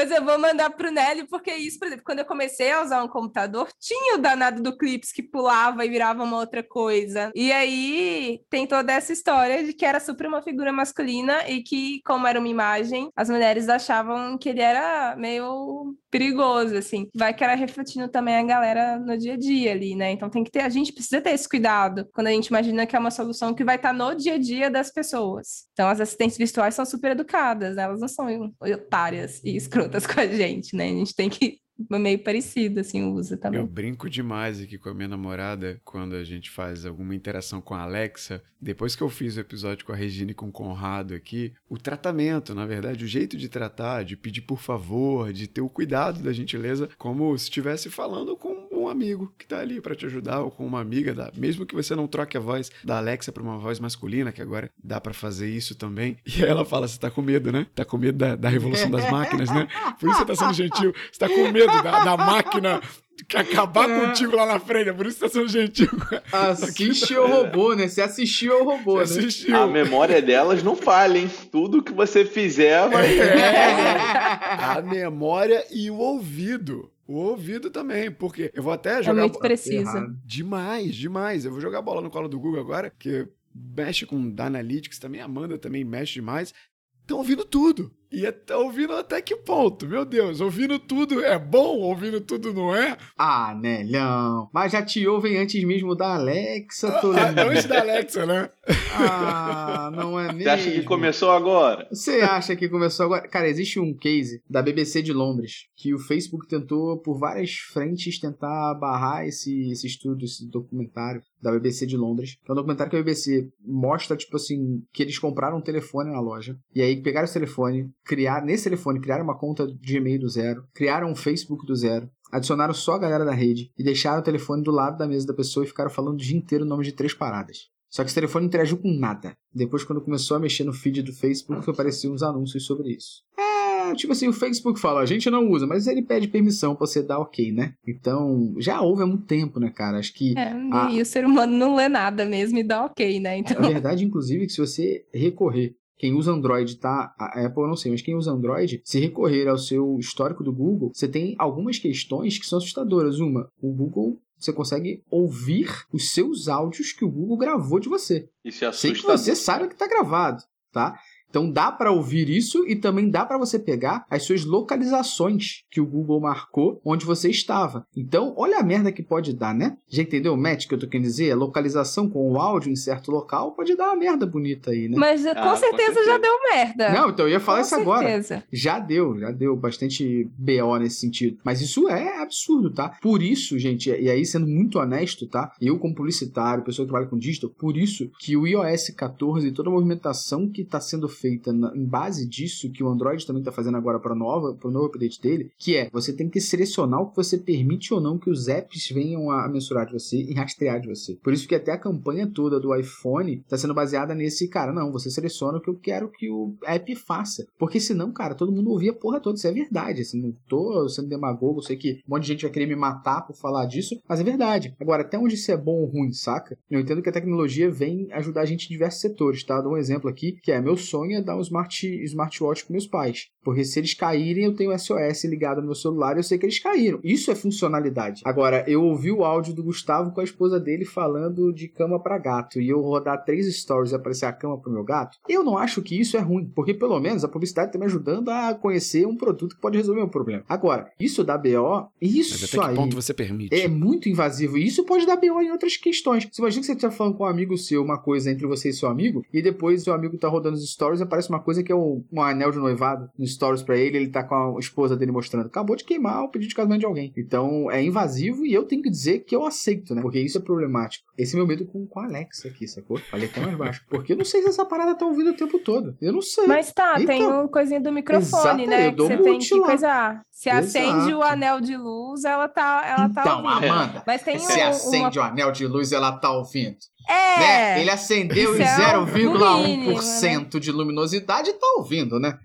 Mas eu vou mandar pro Nelly, porque isso, por exemplo, quando eu comecei a usar um computador, tinha o danado do Clips que pulava e virava uma outra coisa. E aí tem toda essa história de que era super uma figura masculina e que, como era uma imagem, as mulheres achavam que ele era meio perigoso, assim. Vai que era refletindo também a galera no dia a dia ali, né? Então tem que ter, a gente precisa ter esse cuidado quando a gente imagina que é uma solução que vai estar no dia a dia das pessoas. Então as assistentes virtuais são super educadas, né? elas não são otárias e escrotas com a gente, né? A gente tem que meio parecido, assim, usa também. Eu brinco demais aqui com a minha namorada quando a gente faz alguma interação com a Alexa. Depois que eu fiz o episódio com a Regina e com o Conrado aqui, o tratamento, na verdade, o jeito de tratar, de pedir por favor, de ter o cuidado da gentileza, como se estivesse falando com um amigo que tá ali para te ajudar, ou com uma amiga, da, mesmo que você não troque a voz da Alexa para uma voz masculina, que agora dá para fazer isso também. E aí ela fala: você tá com medo, né? Tá com medo da, da revolução das máquinas, né? Por isso você tá sendo gentil. Você tá com medo da, da máquina que acabar é. contigo lá na frente, é por isso que você tá sendo gentil. Assiste o robô, né? Você assistiu ao robô, você né? Assistiu. A memória delas não falha, hein? Tudo que você fizer vai. É. A memória e o ouvido. O ouvido também, porque eu vou até jogar. É muito preciso. Demais, demais. Eu vou jogar bola no colo do Google agora, que mexe com Danalytics também, a Amanda também mexe demais. Estão ouvindo tudo. E tá ouvindo até que ponto? Meu Deus, ouvindo tudo é bom, ouvindo tudo não é? Ah, Nelhão. Mas já te ouvem antes mesmo da Alexa, tô ah, Antes da Alexa, né? Ah, não é mesmo? Você acha que começou agora? Você acha que começou agora? Cara, existe um case da BBC de Londres que o Facebook tentou por várias frentes tentar barrar esse, esse estudo, esse documentário da BBC de Londres. Que é um documentário que a BBC mostra, tipo assim, que eles compraram um telefone na loja. E aí pegaram esse telefone, criar nesse telefone, criaram uma conta de e-mail do zero, criaram um Facebook do zero, adicionaram só a galera da rede e deixaram o telefone do lado da mesa da pessoa e ficaram falando o dia inteiro o nome de três paradas. Só que esse telefone não interagiu com nada. Depois, quando começou a mexer no feed do Facebook, apareciam uns anúncios sobre isso. É, tipo assim, o Facebook fala, a gente não usa, mas ele pede permissão pra você dar ok, né? Então, já houve há muito tempo, né, cara? Acho que. É, a... e o ser humano não lê nada mesmo e dá ok, né? Então... É verdade, inclusive, que se você recorrer quem usa Android, tá? A Apple eu não sei, mas quem usa Android, se recorrer ao seu histórico do Google, você tem algumas questões que são assustadoras. Uma, o Google você consegue ouvir os seus áudios que o Google gravou de você. Isso é assustador. Sem que você saiba que está gravado, tá? Então dá para ouvir isso e também dá para você pegar as suas localizações que o Google marcou onde você estava. Então, olha a merda que pode dar, né? Já entendeu o match que eu tô querendo dizer? A localização com o áudio em certo local pode dar uma merda bonita aí, né? Mas ah, com, certeza com, certeza já deu merda. Não, então eu ia falar com isso certeza. agora. Já deu, já deu bastante BO nesse sentido. Mas isso é absurdo, tá? Por isso, gente, e aí sendo muito honesto, tá? Eu como publicitário, pessoa que trabalha com digital, por isso que o iOS 14 e toda a movimentação que está sendo feita na, em base disso, que o Android também está fazendo agora para o novo update dele, que é você tem que selecionar o que você permite ou não que os apps venham a mensurar de você e rastrear de você. Por isso que até a campanha toda do iPhone está sendo baseada nesse, cara, não, você seleciona o que eu quero que o app faça. Porque senão, cara, todo mundo ouvia a porra toda. Isso é verdade. Assim, não tô sendo demagogo, sei que um monte de gente vai querer me matar por falar disso, mas é verdade. Agora, até onde isso é bom ou ruim, saca? Eu entendo que a tecnologia vem ajudar a gente em diversos setores, tá? Dou um exemplo aqui, que é meu sonho ia dar um smart, smartwatch para meus pais. Porque se eles caírem, eu tenho SOS ligado no meu celular e eu sei que eles caíram. Isso é funcionalidade. Agora, eu ouvi o áudio do Gustavo com a esposa dele falando de cama para gato e eu rodar três stories e aparecer a cama pro meu gato. Eu não acho que isso é ruim, porque pelo menos a publicidade está me ajudando a conhecer um produto que pode resolver um problema. Agora, isso da BO, isso Mas até que aí ponto você permite? é muito invasivo e isso pode dar BO em outras questões. Você imagina que você está falando com um amigo seu uma coisa entre você e seu amigo e depois seu amigo tá rodando os stories aparece uma coisa que é um, um anel de noivado no stories para ele, ele tá com a esposa dele mostrando. Acabou de queimar o pedido de casamento de alguém. Então é invasivo e eu tenho que dizer que eu aceito, né? Porque isso é problemático. Esse é meu medo com, com a Alexa aqui, sacou? Falei até mais baixo. Porque eu não sei se essa parada tá ouvindo o tempo todo. Eu não sei. Mas tá, Eita. tem uma coisinha do microfone, né? Que você tem que coisar. Se Exato. acende o anel de luz, ela tá, ela tá então, ouvindo. Amanda, Mas tem se um, acende uma... o anel de luz, ela tá ouvindo. É. Né? Ele acendeu em é 0,1% né? de luminosidade e tá ouvindo, né?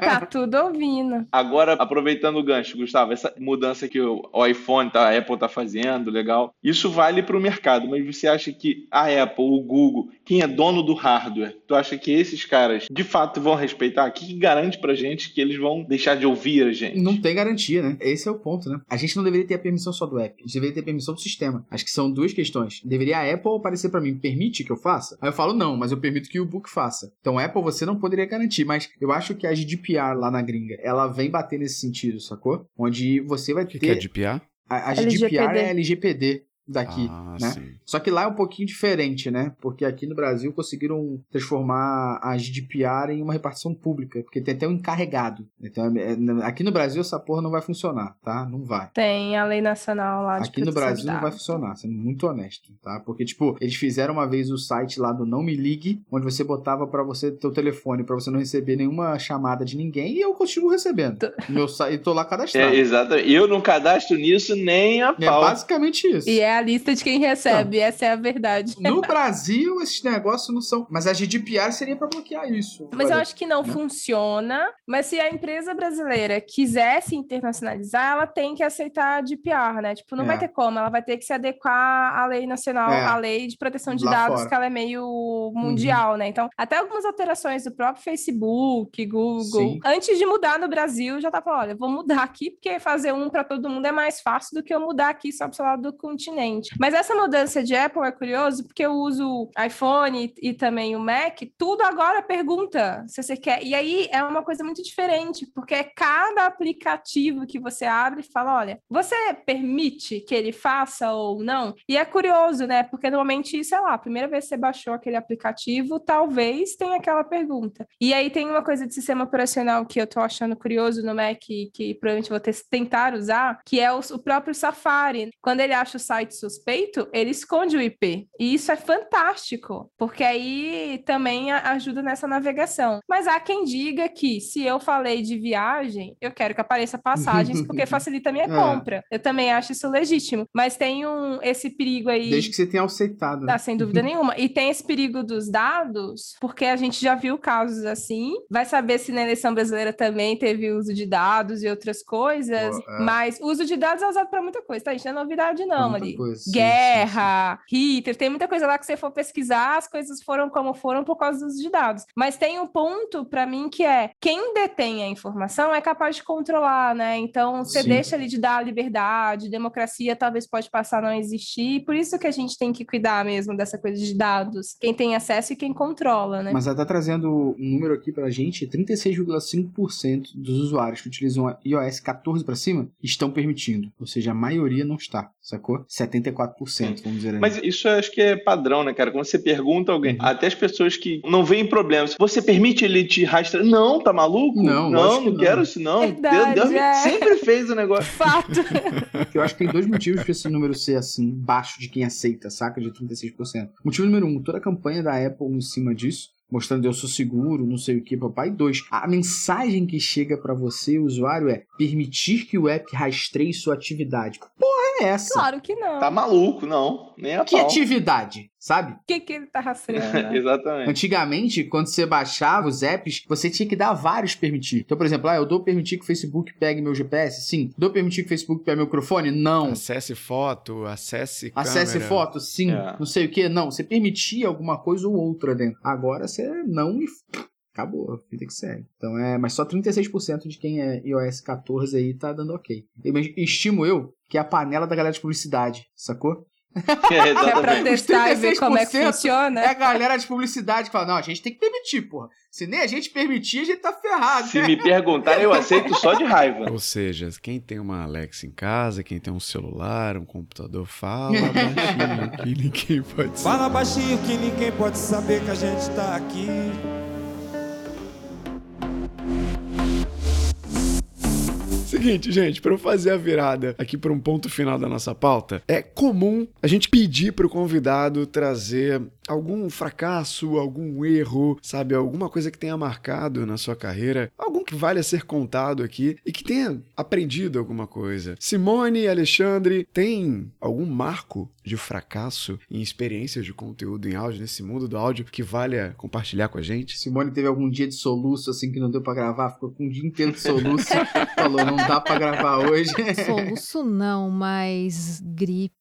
tá tudo ouvindo. Agora, aproveitando o gancho, Gustavo, essa mudança que o, iPhone, tá, a Apple tá fazendo, legal. Isso vale para o mercado, mas você acha que a Apple, o Google, quem é dono do hardware, tu acha que esses caras de fato vão respeitar? O que, que garante pra gente que eles vão deixar de ouvir a gente? Não tem garantia, né? Esse é o ponto, né? A gente não deveria ter a permissão só do app, a gente deveria ter a permissão do sistema. Acho que são duas questões. Deveria a Apple Apple aparecer para mim, permite que eu faça? Aí eu falo, não, mas eu permito que o book faça. Então, Apple você não poderia garantir, mas eu acho que a GDPR lá na gringa, ela vem bater nesse sentido, sacou? Onde você vai ter... O que é GDPR? A, a GDPR é LGPD daqui, ah, né? Sim. Só que lá é um pouquinho diferente, né? Porque aqui no Brasil conseguiram transformar a GDPR em uma repartição pública, porque tem até um encarregado. Então, é, é, aqui no Brasil essa porra não vai funcionar, tá? Não vai. Tem a lei nacional lá de Aqui no Brasil não vai funcionar, sendo muito honesto, tá? Porque tipo, eles fizeram uma vez o site lá do Não Me Ligue, onde você botava para você ter o telefone para você não receber nenhuma chamada de ninguém e eu continuo recebendo. Meu site, tô lá cadastrado. É, exato. Eu não cadastro nisso nem a pau. É basicamente isso. E é a lista de quem recebe, essa é a verdade. No Brasil, esses negócios não são. Mas a GDPR seria para bloquear isso. Mas eu acho que não né? funciona. Mas se a empresa brasileira quiser se internacionalizar, ela tem que aceitar a GDPR, né? Tipo, não é. vai ter como, ela vai ter que se adequar à lei nacional, é. à lei de proteção de Lá dados, fora. que ela é meio mundial, uhum. né? Então, até algumas alterações do próprio Facebook, Google, Sim. antes de mudar no Brasil, já tá falando, olha, vou mudar aqui, porque fazer um para todo mundo é mais fácil do que eu mudar aqui só pro lado do continente. Mas essa mudança de Apple é curioso porque eu uso iPhone e, também o Mac, tudo agora pergunta se você quer. E aí é uma coisa muito diferente, porque é cada aplicativo que você abre e fala: olha, você permite que ele faça ou não? E é curioso, né? Porque normalmente, sei lá, a primeira vez que você baixou aquele aplicativo, talvez tenha aquela pergunta. E aí tem uma coisa de sistema operacional que eu tô achando curioso no Mac, que provavelmente vou tentar usar, que é o, o próprio Safari. Quando ele acha o site suspeito, ele esconde o IP. E isso é fantástico, porque aí também ajuda nessa navegação. Mas há quem diga que se eu falei de viagem, eu quero que apareça passagens, porque facilita a minha é. compra. Eu também acho isso legítimo. Mas tem um, esse perigo aí. Desde que você tenha aceitado. Né? Ah, sem dúvida nenhuma. E tem esse perigo dos dados, porque a gente já viu casos assim. Vai saber se na eleição brasileira também teve uso de dados e outras coisas. É. Mas uso de dados é usado para muita coisa, tá? Isso não é novidade, não, ali coisa. Guerra, sim, sim. Hitler, tem muita coisa lá que você for pesquisar, as coisas foram como foram por causa dos dados. Mas tem um ponto para mim que é quem detém a informação é capaz de controlar, né? Então você sim. deixa ali de dar liberdade, democracia talvez pode passar a não existir, por isso que a gente tem que cuidar mesmo dessa coisa de dados, quem tem acesso e quem controla, né? Mas ela tá trazendo um número aqui pra gente, 36,5% dos usuários que utilizam iOS 14 para cima estão permitindo, ou seja, a maioria não está, sacou? 74 4%, vamos dizer aí. Mas isso acho que é padrão, né, cara? Quando você pergunta a alguém, uhum. até as pessoas que não veem problemas, você permite ele te rastrear? Não, tá maluco? Não, não, não, quero isso, não. Verdade, Deus, Deus é. sempre fez o negócio. Fato. Eu acho que tem dois motivos para esse número ser assim, baixo de quem aceita, saca? De 36%. Motivo número um, toda a campanha da Apple em cima disso mostrando eu sou seguro, não sei o que, papai. Dois, a mensagem que chega para você, usuário, é permitir que o app rastreie sua atividade. Porra é essa? Claro que não. Tá maluco, não. Nem a Que pau. atividade? Sabe? O que, que ele tá rastreando? Né? Exatamente. Antigamente, quando você baixava os apps, você tinha que dar vários permitir. Então, por exemplo, ah, eu dou permitir que o Facebook pegue meu GPS? Sim. Dou permitir que o Facebook pegue meu microfone? Não. Acesse foto, acesse Acesse câmera. foto? Sim. É. Não sei o que? Não. Você permitia alguma coisa ou outra dentro. Agora você não e acabou, vida que segue. Então é, mas só 36% de quem é iOS 14 aí tá dando ok. Eu estimo eu que é a panela da galera de publicidade, sacou? É, que é pra testar e ver como é que funciona. É a galera de publicidade que fala: não, a gente tem que permitir, porra. Se nem a gente permitir, a gente tá ferrado. Se me perguntarem, eu aceito só de raiva. Ou seja, quem tem uma Alexa em casa, quem tem um celular, um computador, fala baixinho que ninguém pode saber. Fala baixinho que ninguém pode saber que a gente tá aqui. Seguinte, gente, para eu fazer a virada aqui para um ponto final da nossa pauta, é comum a gente pedir para o convidado trazer algum fracasso, algum erro, sabe, alguma coisa que tenha marcado na sua carreira, algum que valha ser contado aqui e que tenha aprendido alguma coisa. Simone e Alexandre, tem algum marco de fracasso em experiências de conteúdo em áudio nesse mundo do áudio que valha compartilhar com a gente? Simone teve algum dia de soluço assim que não deu para gravar, ficou com um dia inteiro de soluço, falou não dá para gravar hoje. Soluço não, mas gripe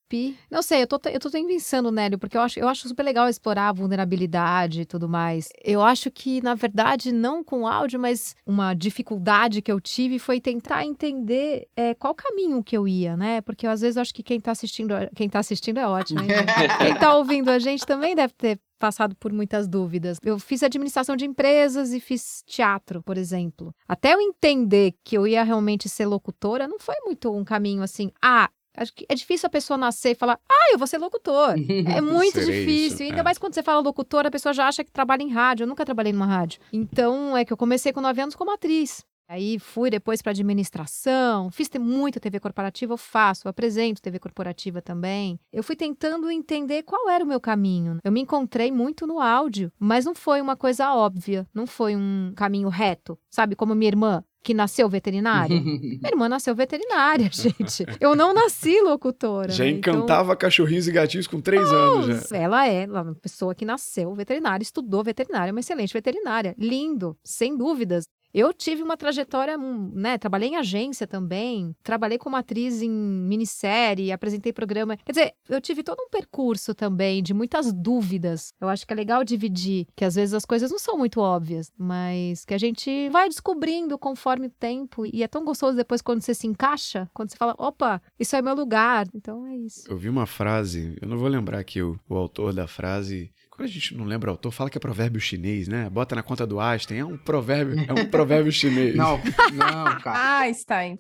não sei, eu tô, eu tô pensando, Nélio, porque eu acho, eu acho super legal explorar a vulnerabilidade e tudo mais. Eu acho que, na verdade, não com áudio, mas uma dificuldade que eu tive foi tentar entender é, qual caminho que eu ia, né? Porque às vezes eu acho que quem tá assistindo, quem tá assistindo é ótimo, hein? quem tá ouvindo a gente também deve ter passado por muitas dúvidas. Eu fiz administração de empresas e fiz teatro, por exemplo. Até eu entender que eu ia realmente ser locutora, não foi muito um caminho assim, ah, Acho que é difícil a pessoa nascer e falar, ah, eu vou ser locutor. É muito difícil. Isso, Ainda é. mais quando você fala locutor, a pessoa já acha que trabalha em rádio. Eu nunca trabalhei numa rádio. Então, é que eu comecei com nove anos como atriz. Aí fui depois para administração, fiz muita TV corporativa, eu faço, eu apresento TV corporativa também. Eu fui tentando entender qual era o meu caminho. Eu me encontrei muito no áudio, mas não foi uma coisa óbvia, não foi um caminho reto, sabe? Como minha irmã, que nasceu veterinária? Minha irmã nasceu veterinária, gente. Eu não nasci locutora. Já né? encantava então... cachorrinhos e gatinhos com três anos já. Ela é uma pessoa que nasceu veterinária, estudou veterinária, uma excelente veterinária. Lindo, sem dúvidas. Eu tive uma trajetória, hum, né? Trabalhei em agência também, trabalhei como atriz em minissérie, apresentei programa. Quer dizer, eu tive todo um percurso também de muitas dúvidas. Eu acho que é legal dividir, que às vezes as coisas não são muito óbvias, mas que a gente vai descobrindo conforme o tempo. E é tão gostoso depois quando você se encaixa, quando você fala, opa, isso é meu lugar. Então é isso. Eu vi uma frase, eu não vou lembrar aqui o, o autor da frase, quando a gente não lembra o autor, fala que é provérbio chinês, né? Bota na conta do Einstein, é um provérbio, é um provérbio chinês. Não, não, cara. Einstein.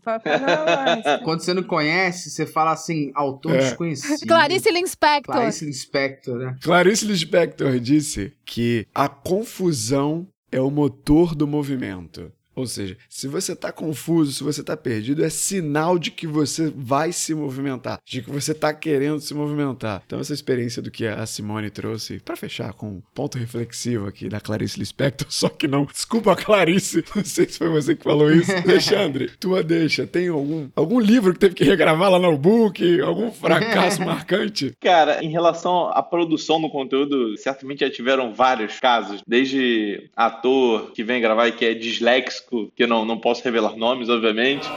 Quando você não conhece, você fala assim, autor é. desconhecido. Clarice Linspector. Clarice Linspector, né? Clarice Linspector disse que a confusão é o motor do movimento. Ou seja, se você está confuso, se você está perdido, é sinal de que você vai se movimentar, de que você está querendo se movimentar. Então, essa experiência do que a Simone trouxe, para fechar com um ponto reflexivo aqui da Clarice Lispector, só que não, desculpa, Clarice, não sei se foi você que falou isso. Alexandre, tua deixa, tem algum, algum livro que teve que regravar lá no book, algum fracasso marcante? Cara, em relação à produção do conteúdo, certamente já tiveram vários casos, desde ator que vem gravar e que é disléxico que eu não, não posso revelar nomes, obviamente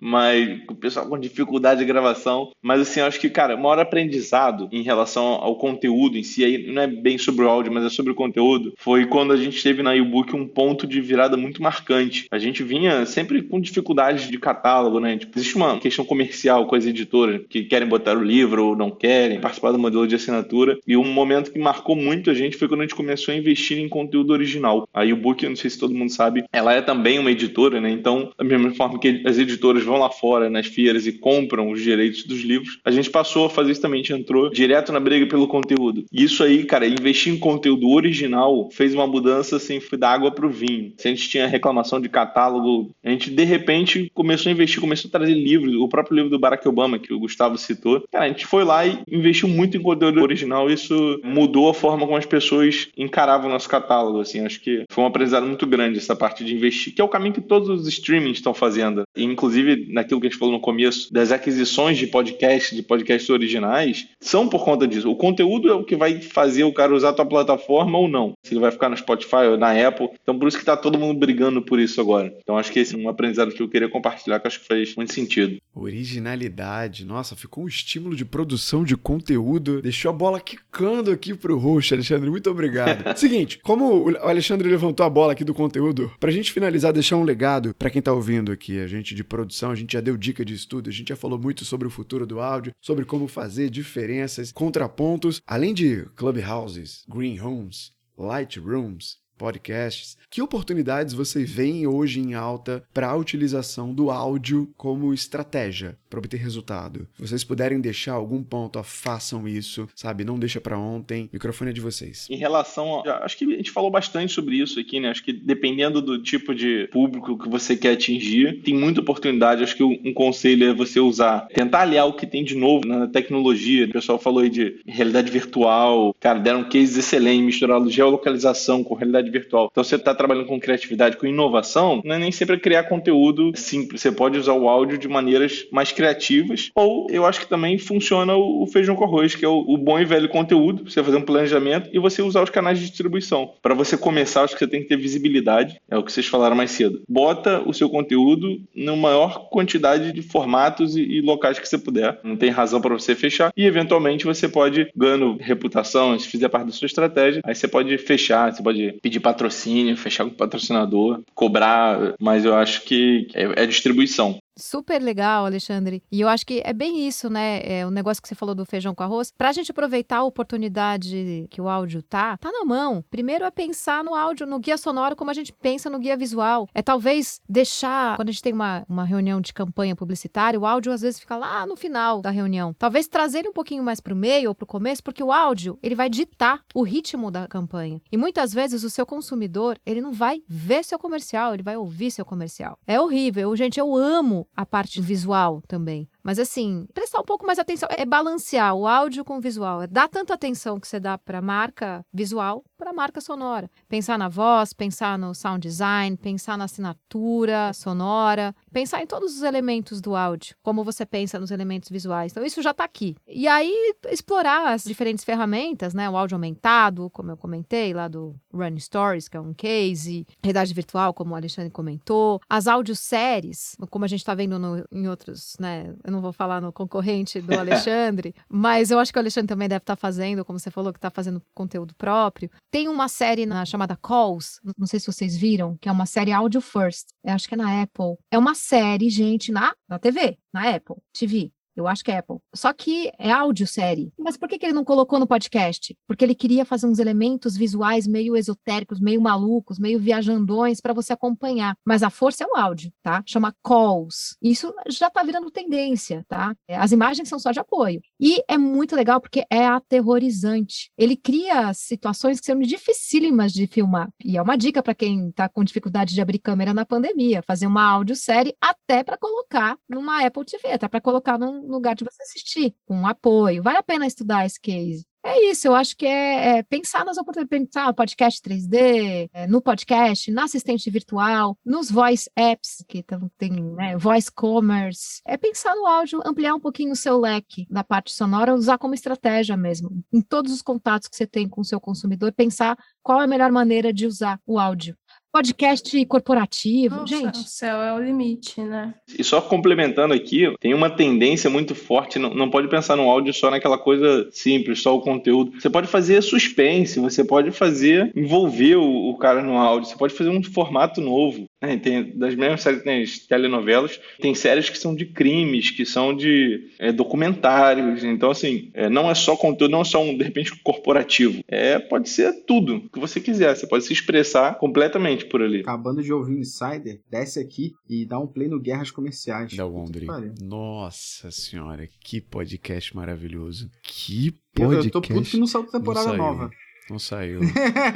mas o pessoal com dificuldade de gravação. Mas assim, eu acho que, cara, o maior aprendizado em relação ao conteúdo em si, aí não é bem sobre o áudio, mas é sobre o conteúdo, foi quando a gente teve na U-Book um ponto de virada muito marcante. A gente vinha sempre com dificuldades de catálogo, né? Tipo, existe uma questão comercial com as editoras que querem botar o livro ou não querem, participar do modelo de assinatura. E um momento que marcou muito a gente foi quando a gente começou a investir em conteúdo original. A U-Book, não sei se todo mundo sabe, ela é também uma editora, né? Então, da mesma forma que as editoras vão lá fora nas feiras e compram os direitos dos livros, a gente passou a fazer isso também, a gente entrou direto na briga pelo conteúdo. E isso aí, cara, investir em conteúdo original fez uma mudança assim, foi da água pro vinho. Se a gente tinha reclamação de catálogo, a gente de repente começou a investir, começou a trazer livros, o próprio livro do Barack Obama, que o Gustavo citou. Cara, a gente foi lá e investiu muito em conteúdo original, isso mudou a forma como as pessoas encaravam o nosso catálogo, assim, acho que foi um aprendizado muito grande essa parte de investir, que é o caminho que todos os streamings estão fazendo. E, inclusive inclusive naquilo que a gente falou no começo, das aquisições de podcasts, de podcasts originais, são por conta disso. O conteúdo é o que vai fazer o cara usar a tua plataforma ou não. Se ele vai ficar no Spotify ou na Apple. Então por isso que tá todo mundo brigando por isso agora. Então acho que esse é um aprendizado que eu queria compartilhar que acho que faz muito sentido. Originalidade. Nossa, ficou um estímulo de produção de conteúdo. Deixou a bola quicando aqui pro host, Alexandre. Muito obrigado. Seguinte, como o Alexandre levantou a bola aqui do conteúdo, pra gente finalizar, deixar um legado para quem tá ouvindo aqui. A gente de produção, a gente já deu dica de estudo, a gente já falou muito sobre o futuro do áudio, sobre como fazer diferenças, contrapontos, além de clubhouses, green rooms, light rooms, podcasts. Que oportunidades vocês veem hoje em alta para a utilização do áudio como estratégia para obter resultado? Se vocês puderem deixar algum ponto, ó, façam isso, sabe? Não deixa para ontem. O microfone é de vocês. Em relação a, acho que a gente falou bastante sobre isso aqui, né? Acho que dependendo do tipo de público que você quer atingir, tem muita oportunidade. Acho que um conselho é você usar, tentar aliar o que tem de novo na tecnologia. O pessoal falou aí de realidade virtual, cara, deram cases excelentes, misturaram geolocalização com realidade virtual. Então você está trabalhando com criatividade, com inovação, não é nem sempre criar conteúdo simples. Você pode usar o áudio de maneiras mais criativas, ou eu acho que também funciona o feijão com arroz, que é o, bom e velho conteúdo. Você fazer um planejamento e você usar os canais de distribuição. Para você começar, acho que você tem que ter visibilidade, é o que vocês falaram mais cedo. Bota o seu conteúdo na maior quantidade de formatos e, e locais que você puder. Não tem razão para você fechar. E eventualmente você pode, ganhando reputação, se fizer parte da sua estratégia, aí você pode fechar, você pode pedir patrocínio, fechar com o patrocinador, cobrar, mas eu acho que é, é distribuição. Super legal, Alexandre. E eu acho que é bem isso, né? É o negócio que você falou do feijão com arroz. Pra gente aproveitar a oportunidade que o áudio tá, tá na mão. Primeiro é pensar no áudio, no guia sonoro, como a gente pensa no guia visual. É talvez deixar, quando a gente tem uma, uma reunião de campanha publicitária, o áudio às vezes fica lá no final da reunião. Talvez trazer ele um pouquinho mais pro meio ou pro começo, porque o áudio, ele vai ditar o ritmo da campanha. E muitas vezes o seu consumidor, ele não vai ver seu comercial, ele vai ouvir seu comercial. É horrível. Gente, eu amo a parte visual também. Mas assim, prestar um pouco mais atenção, é balancear o áudio com o visual, é dar tanta atenção que você dá para a marca visual, para a marca sonora. Pensar na voz, pensar no sound design, pensar na assinatura sonora, pensar em todos os elementos do áudio, como você pensa nos elementos visuais. Então isso já está aqui. E aí explorar as diferentes ferramentas, né? O áudio aumentado, como eu comentei lá do Run Stories, que é um case, realidade virtual, como o Alexandre comentou, as audioséries, como a gente está vendo no, em outros, né? Não vou falar no concorrente do Alexandre, mas eu acho que o Alexandre também deve estar tá fazendo, como você falou, que está fazendo conteúdo próprio. Tem uma série na, chamada Calls, não sei se vocês viram, que é uma série Audio First. Eu acho que é na Apple. É uma série, gente, na, na TV, na Apple TV. Eu acho que é Apple. Só que é áudio série. Mas por que, que ele não colocou no podcast? Porque ele queria fazer uns elementos visuais meio esotéricos, meio malucos, meio viajandões para você acompanhar. Mas a força é o áudio, tá? Chama calls. Isso já tá virando tendência, tá? As imagens são só de apoio. E é muito legal porque é aterrorizante. Ele cria situações que são dificílimas de filmar. E é uma dica para quem tá com dificuldade de abrir câmera na pandemia, fazer uma audiosérie até para colocar numa Apple TV, até para colocar num lugar de você assistir, com um apoio. Vale a pena estudar esse case. É isso, eu acho que é, é pensar nas oportunidades, pensar no podcast 3D, é, no podcast, no assistente virtual, nos voice apps, que tem né, voice commerce. É pensar no áudio, ampliar um pouquinho o seu leque da parte sonora, usar como estratégia mesmo. Em todos os contatos que você tem com o seu consumidor, pensar qual é a melhor maneira de usar o áudio podcast corporativo. Nossa, gente. O céu é o limite, né? E só complementando aqui, tem uma tendência muito forte, não, não pode pensar no áudio só naquela coisa simples, só o conteúdo. Você pode fazer suspense, você pode fazer, envolver o, o cara no áudio, você pode fazer um formato novo. Né? Tem, das mesmas séries tem as telenovelas, tem séries que são de crimes, que são de é, documentários. Então, assim, é, não é só conteúdo, não é só um, de repente, corporativo. É, pode ser tudo que você quiser. Você pode se expressar completamente por ali. Acabando de ouvir Insider, desce aqui e dá um play no Guerras Comerciais. Da Wondry. Nossa senhora, que podcast maravilhoso. Que podcast. Eu, eu tô puto que não saiu temporada nova. Não saiu.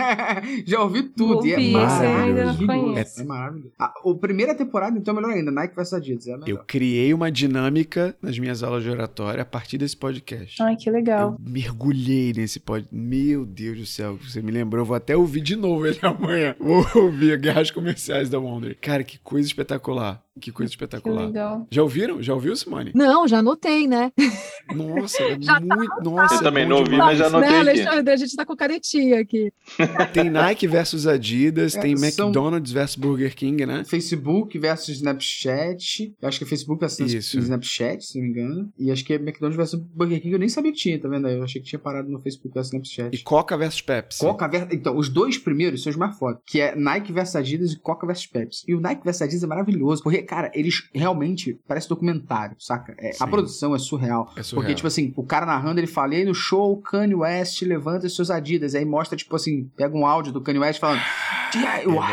Já ouvi tudo. e é maravilhoso. É, é maravilhoso. A, a, primeira temporada, então, é melhor ainda. Nike vs Adidas. É eu criei uma dinâmica nas minhas aulas de oratória a partir desse podcast. Ai, que legal. Eu mergulhei nesse podcast. Meu Deus do céu, você me lembrou. Vou até ouvir de novo ele amanhã. Vou ouvir Guerras Comerciais da Wonder. Cara, que coisa espetacular Que coisa espetacular. Que já ouviram? Já ouviu, Simone? Não, já anotei, né? Nossa, é já tá muito. Tá nossa, Eu também não ouvi, mas já anotei. Né, Alexandre, a gente tá com caretinha aqui. Tem Nike versus Adidas, é, tem McDonald's versus Burger King, né? Facebook versus Snapchat. Eu acho que é Facebook versus Isso. Snapchat, se não me engano. E acho que é McDonald's versus Burger King. Eu nem sabia que tinha, tá vendo aí? Eu achei que tinha parado no Facebook versus Snapchat. E Coca versus Pepsi. Coca versus. Então, os dois primeiros são os mais foda. Que é Nike versus Adidas e Coca versus Pepsi. E o Nike versus Adidas é maravilhoso. Porque, cara, eles realmente parece documentário, saca? É, a produção é surreal. é surreal. Porque, tipo assim, o cara narrando, ele fala, e aí no show, Kanye West levanta os seus Adidas. Aí mostra, tipo assim, pega um áudio do Kanye West falando. É, uau!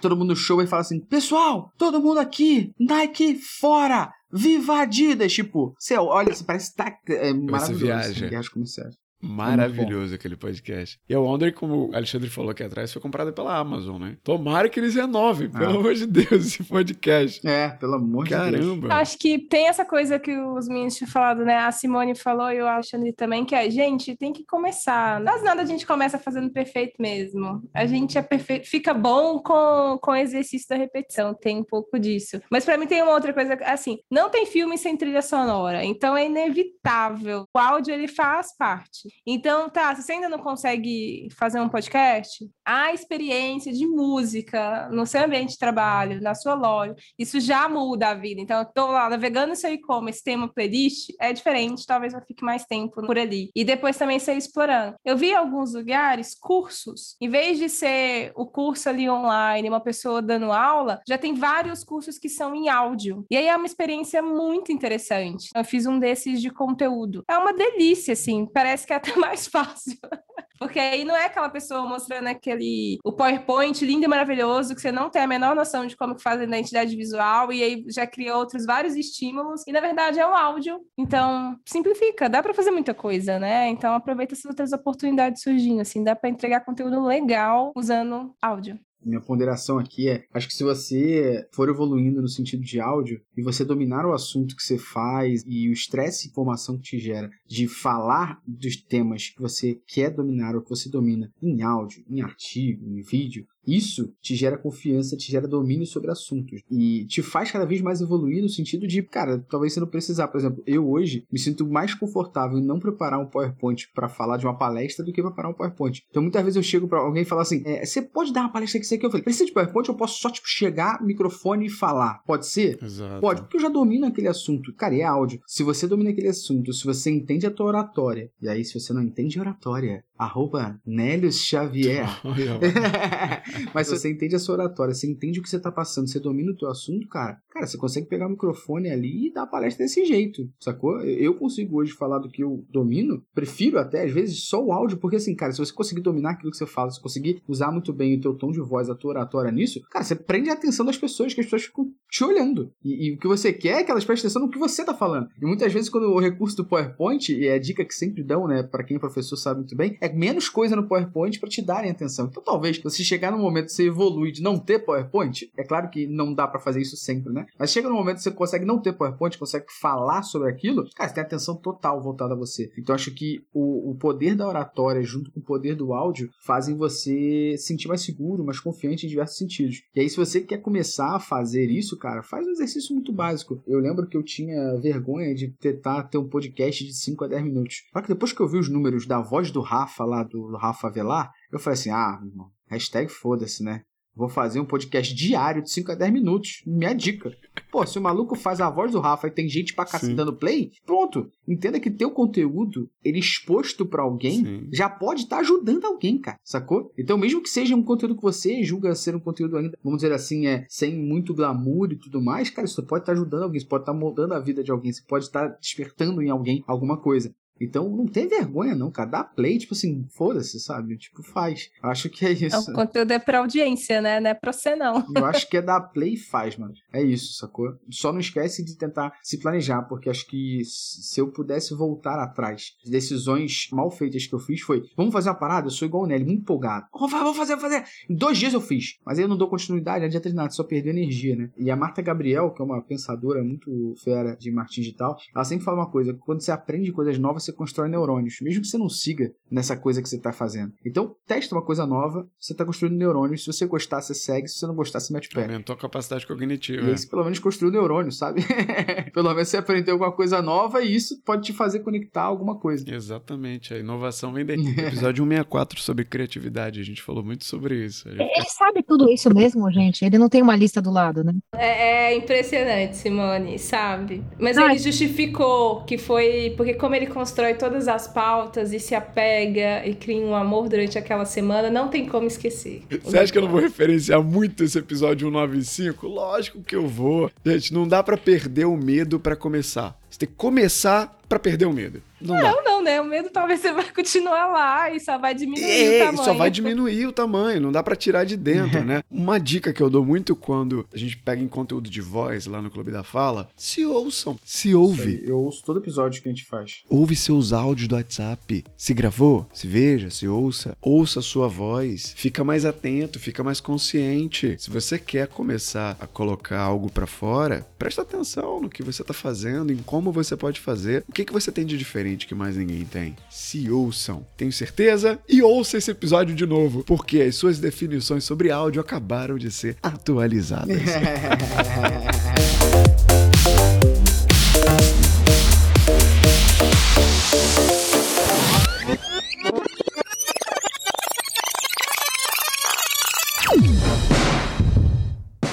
Todo mundo no show e fala assim: Pessoal, todo mundo aqui, Nike fora! Viva Adidas! Tipo, você olha, você parece que tá é, maravilhoso. Viagem comerciais. Maravilhoso aquele podcast. E a Wonder, como o Alexandre falou aqui atrás, foi comprada pela Amazon, né? Tomara que eles renovem, ah. pelo amor de Deus, esse podcast. É, pelo amor Caramba. de Deus. Acho que tem essa coisa que os meninos tinham falado, né? A Simone falou e o Alexandre também, que a gente tem que começar. Não nada a gente começa fazendo perfeito mesmo. A gente é perfeito, fica bom com, com o exercício da repetição, tem um pouco disso. Mas para mim tem uma outra coisa, assim, não tem filme sem trilha sonora, então é inevitável. O áudio, ele faz parte. Então, tá, se você ainda não consegue fazer um podcast, a experiência de música no seu ambiente de trabalho, na sua loja, isso já muda a vida. Então, eu tô lá navegando seu e-commerce, tem uma playlist, é diferente, talvez eu fique mais tempo por ali. E depois também ser explorando. Eu vi alguns lugares, cursos, em vez de ser o curso ali online, uma pessoa dando aula, já tem vários cursos que são em áudio. E aí é uma experiência muito interessante. Eu fiz um desses de conteúdo. É uma delícia, assim, parece que até mais fácil. Porque aí não é aquela pessoa mostrando aquele o PowerPoint lindo e maravilhoso que você não tem a menor noção de como que faz a identidade visual e aí já cria outros vários estímulos e na verdade é o áudio. Então, simplifica, dá para fazer muita coisa, né? Então aproveita essas outras oportunidades surgindo assim, dá para entregar conteúdo legal usando áudio minha ponderação aqui é: acho que se você for evoluindo no sentido de áudio e você dominar o assunto que você faz e o estresse e informação que te gera de falar dos temas que você quer dominar ou que você domina em áudio, em artigo, em vídeo, isso te gera confiança, te gera domínio sobre assuntos e te faz cada vez mais evoluir no sentido de, cara, talvez você não precisar. Por exemplo, eu hoje me sinto mais confortável em não preparar um PowerPoint para falar de uma palestra do que preparar um PowerPoint. Então muitas vezes eu chego para alguém e falo assim: é, você pode dar uma palestra que você quer? Eu falei: precisa de PowerPoint? Eu posso só tipo chegar, microfone e falar. Pode ser? Exato. Pode, porque eu já domino aquele assunto. Cara, e é áudio. Se você domina aquele assunto, se você entende a tua oratória, e aí se você não entende oratória, arroba Nélios Xavier. Mas se você entende a sua oratória, você entende o que você tá passando, você domina o teu assunto, cara, cara, você consegue pegar o microfone ali e dar a palestra desse jeito, sacou? Eu consigo hoje falar do que eu domino, prefiro até, às vezes, só o áudio, porque assim, cara, se você conseguir dominar aquilo que você fala, se conseguir usar muito bem o teu tom de voz, a tua oratória nisso, cara, você prende a atenção das pessoas, que as pessoas ficam te olhando. E, e o que você quer é que elas prestem atenção no que você tá falando. E muitas vezes, quando o recurso do PowerPoint, e é a dica que sempre dão, né, para quem é professor sabe muito bem, é menos coisa no PowerPoint para te darem atenção. Então, talvez, você chegar no momento que você evolui de não ter PowerPoint, é claro que não dá para fazer isso sempre, né? Mas chega no momento que você consegue não ter PowerPoint, consegue falar sobre aquilo, cara, você tem atenção total voltada a você. Então, acho que o, o poder da oratória junto com o poder do áudio fazem você se sentir mais seguro, mais confiante em diversos sentidos. E aí, se você quer começar a fazer isso, cara, faz um exercício muito básico. Eu lembro que eu tinha vergonha de tentar ter um podcast de 5 a 10 minutos. Só que depois que eu vi os números da voz do Rafa lá, do Rafa Velar, eu falei assim: ah, irmão, hashtag foda-se, né? Vou fazer um podcast diário de 5 a 10 minutos. Minha dica. Pô, se o maluco faz a voz do Rafa e tem gente pra cacete dando play, pronto. Entenda que teu conteúdo, ele exposto para alguém, Sim. já pode estar tá ajudando alguém, cara. Sacou? Então, mesmo que seja um conteúdo que você julga ser um conteúdo ainda, vamos dizer assim, é sem muito glamour e tudo mais, cara, isso pode estar tá ajudando alguém, isso pode estar tá moldando a vida de alguém, você pode estar tá despertando em alguém alguma coisa. Então não tem vergonha, não, cara. Dá play, tipo assim, foda-se, sabe? Tipo, faz. Acho que é isso. O conteúdo é pra audiência, né? Não é pra você, não. Eu acho que é dar play e faz, mano. É isso, sacou? Só não esquece de tentar se planejar, porque acho que se eu pudesse voltar atrás, as decisões mal feitas que eu fiz foi: vamos fazer uma parada? Eu sou igual o Nelly, muito empolgado. Vamos fazer, vamos fazer, vamos fazer. Em dois dias eu fiz. Mas aí eu não dou continuidade, não adianta de nada, só perder energia, né? E a Marta Gabriel, que é uma pensadora muito fera de marketing digital, ela sempre fala uma coisa: quando você aprende coisas novas, você constrói neurônios, mesmo que você não siga nessa coisa que você está fazendo. Então, testa uma coisa nova, você está construindo neurônios. Se você gostar, você segue. Se você não gostar, você mete o pé. Aumentou a capacidade cognitiva. E aí, você pelo menos construiu neurônio, sabe? pelo menos você aprendeu alguma coisa nova e isso pode te fazer conectar alguma coisa. Exatamente. A inovação vem daí. Episódio 164 sobre criatividade. A gente falou muito sobre isso. Gente... Ele sabe tudo isso mesmo, gente. Ele não tem uma lista do lado, né? É, é impressionante, Simone, sabe? Mas Ai. ele justificou que foi porque como ele constrói todas as pautas e se apega e cria um amor durante aquela semana, não tem como esquecer. Você acha que eu não vou referenciar muito esse episódio 195? Lógico que eu vou. Gente, não dá para perder o medo para começar. Você tem que começar para perder o medo. Não, não, não, né? O medo talvez você vai continuar lá e só vai diminuir é, o tamanho. Só vai diminuir o tamanho, não dá para tirar de dentro, né? Uma dica que eu dou muito quando a gente pega em conteúdo de voz lá no Clube da Fala, se ouçam, se ouve. Eu ouço todo episódio que a gente faz. Ouve seus áudios do WhatsApp. Se gravou, se veja, se ouça, ouça a sua voz, fica mais atento, fica mais consciente. Se você quer começar a colocar algo para fora, presta atenção no que você tá fazendo, em como você pode fazer, o que, que você tem de diferente diferente que mais ninguém tem. Se ouçam, tenho certeza, e ouça esse episódio de novo, porque as suas definições sobre áudio acabaram de ser atualizadas.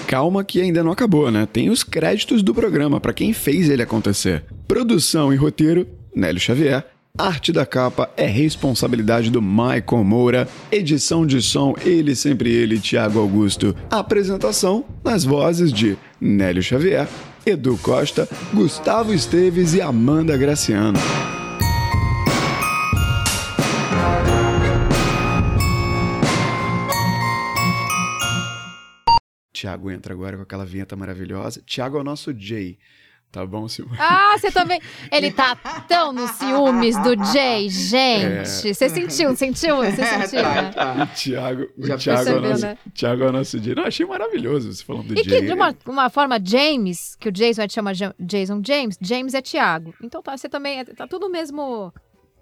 calma que ainda não acabou, né? Tem os créditos do programa para quem fez ele acontecer. Produção e roteiro Nélio Xavier. Arte da capa é responsabilidade do Michael Moura. Edição de som, ele sempre ele, Tiago Augusto. Apresentação nas vozes de Nélio Xavier, Edu Costa, Gustavo Esteves e Amanda Graciano. Tiago entra agora com aquela vinheta maravilhosa. Tiago é o nosso Jay. Tá bom, Silvio? Ah, você também. Ele tá tão nos ciúmes do Jay, gente. É. Você sentiu, sentiu? Você sentiu, né? O Thiago, o Thiago, é nosso, né? Thiago é o nosso Jay. Não, achei maravilhoso você falando do e Jay. E que de uma, uma forma, James, que o Jason vai te chamar Jason James, James é Thiago. Então tá, você também, é, tá tudo mesmo...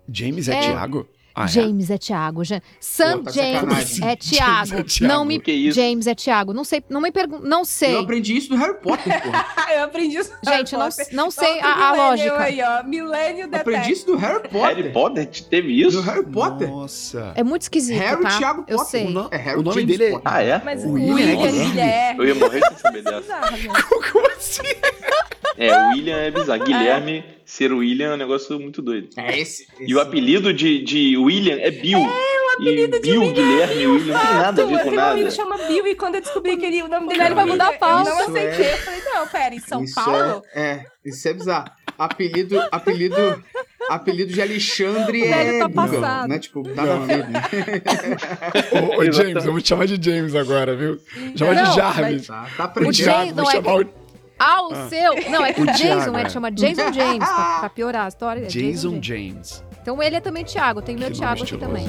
James é, é Thiago? Ah, James é, é Tiago. Sam Pô, tá James é Tiago. É não me. James é Tiago. Não sei. Não me pergunta. Não sei. Eu aprendi isso no Harry Potter, pô. eu aprendi isso no Gente, Harry Potter. não, não sei a, a lógica. Aí, ó. Milênio da Aprendi isso no Harry Potter. Harry Potter teve isso? No Harry Potter. Nossa. É muito esquisito. Harry tá? Thiago Potter. Eu sei. O, no... é Harry o nome James dele é. Ah, é? Mas o William, William é. Eu ia morrer sem saber dessa. Como assim? É, o William é bizarro. Guilherme. É ser William é um negócio muito doido. É esse. esse. E o apelido de, de William é Bill. É, o apelido e de Bill, William. Guilherme e William não tem nada a ver com nada. Ele chama Bill e quando eu descobri que ele, o nome dele ele vai mudar a pauta. Eu não aceitei. É... Eu falei, não, pera, em São isso Paulo? É, é, isso é bizarro. Apelido, apelido, apelido de Alexandre o é. Tá passado. Né? Tipo, nada a ver. Ô, ô, James, eu vou te chamar de James agora, viu? Chama de Jarvis. Tá, tá aprendendo. O James, vou chamar é... o ao ah. seu. Não, é que o, o Jason, é, chama Jason James, pra, pra, piorar a história. É Jason, Jason James. Então ele é também Thiago, tem meu Thiago aqui também.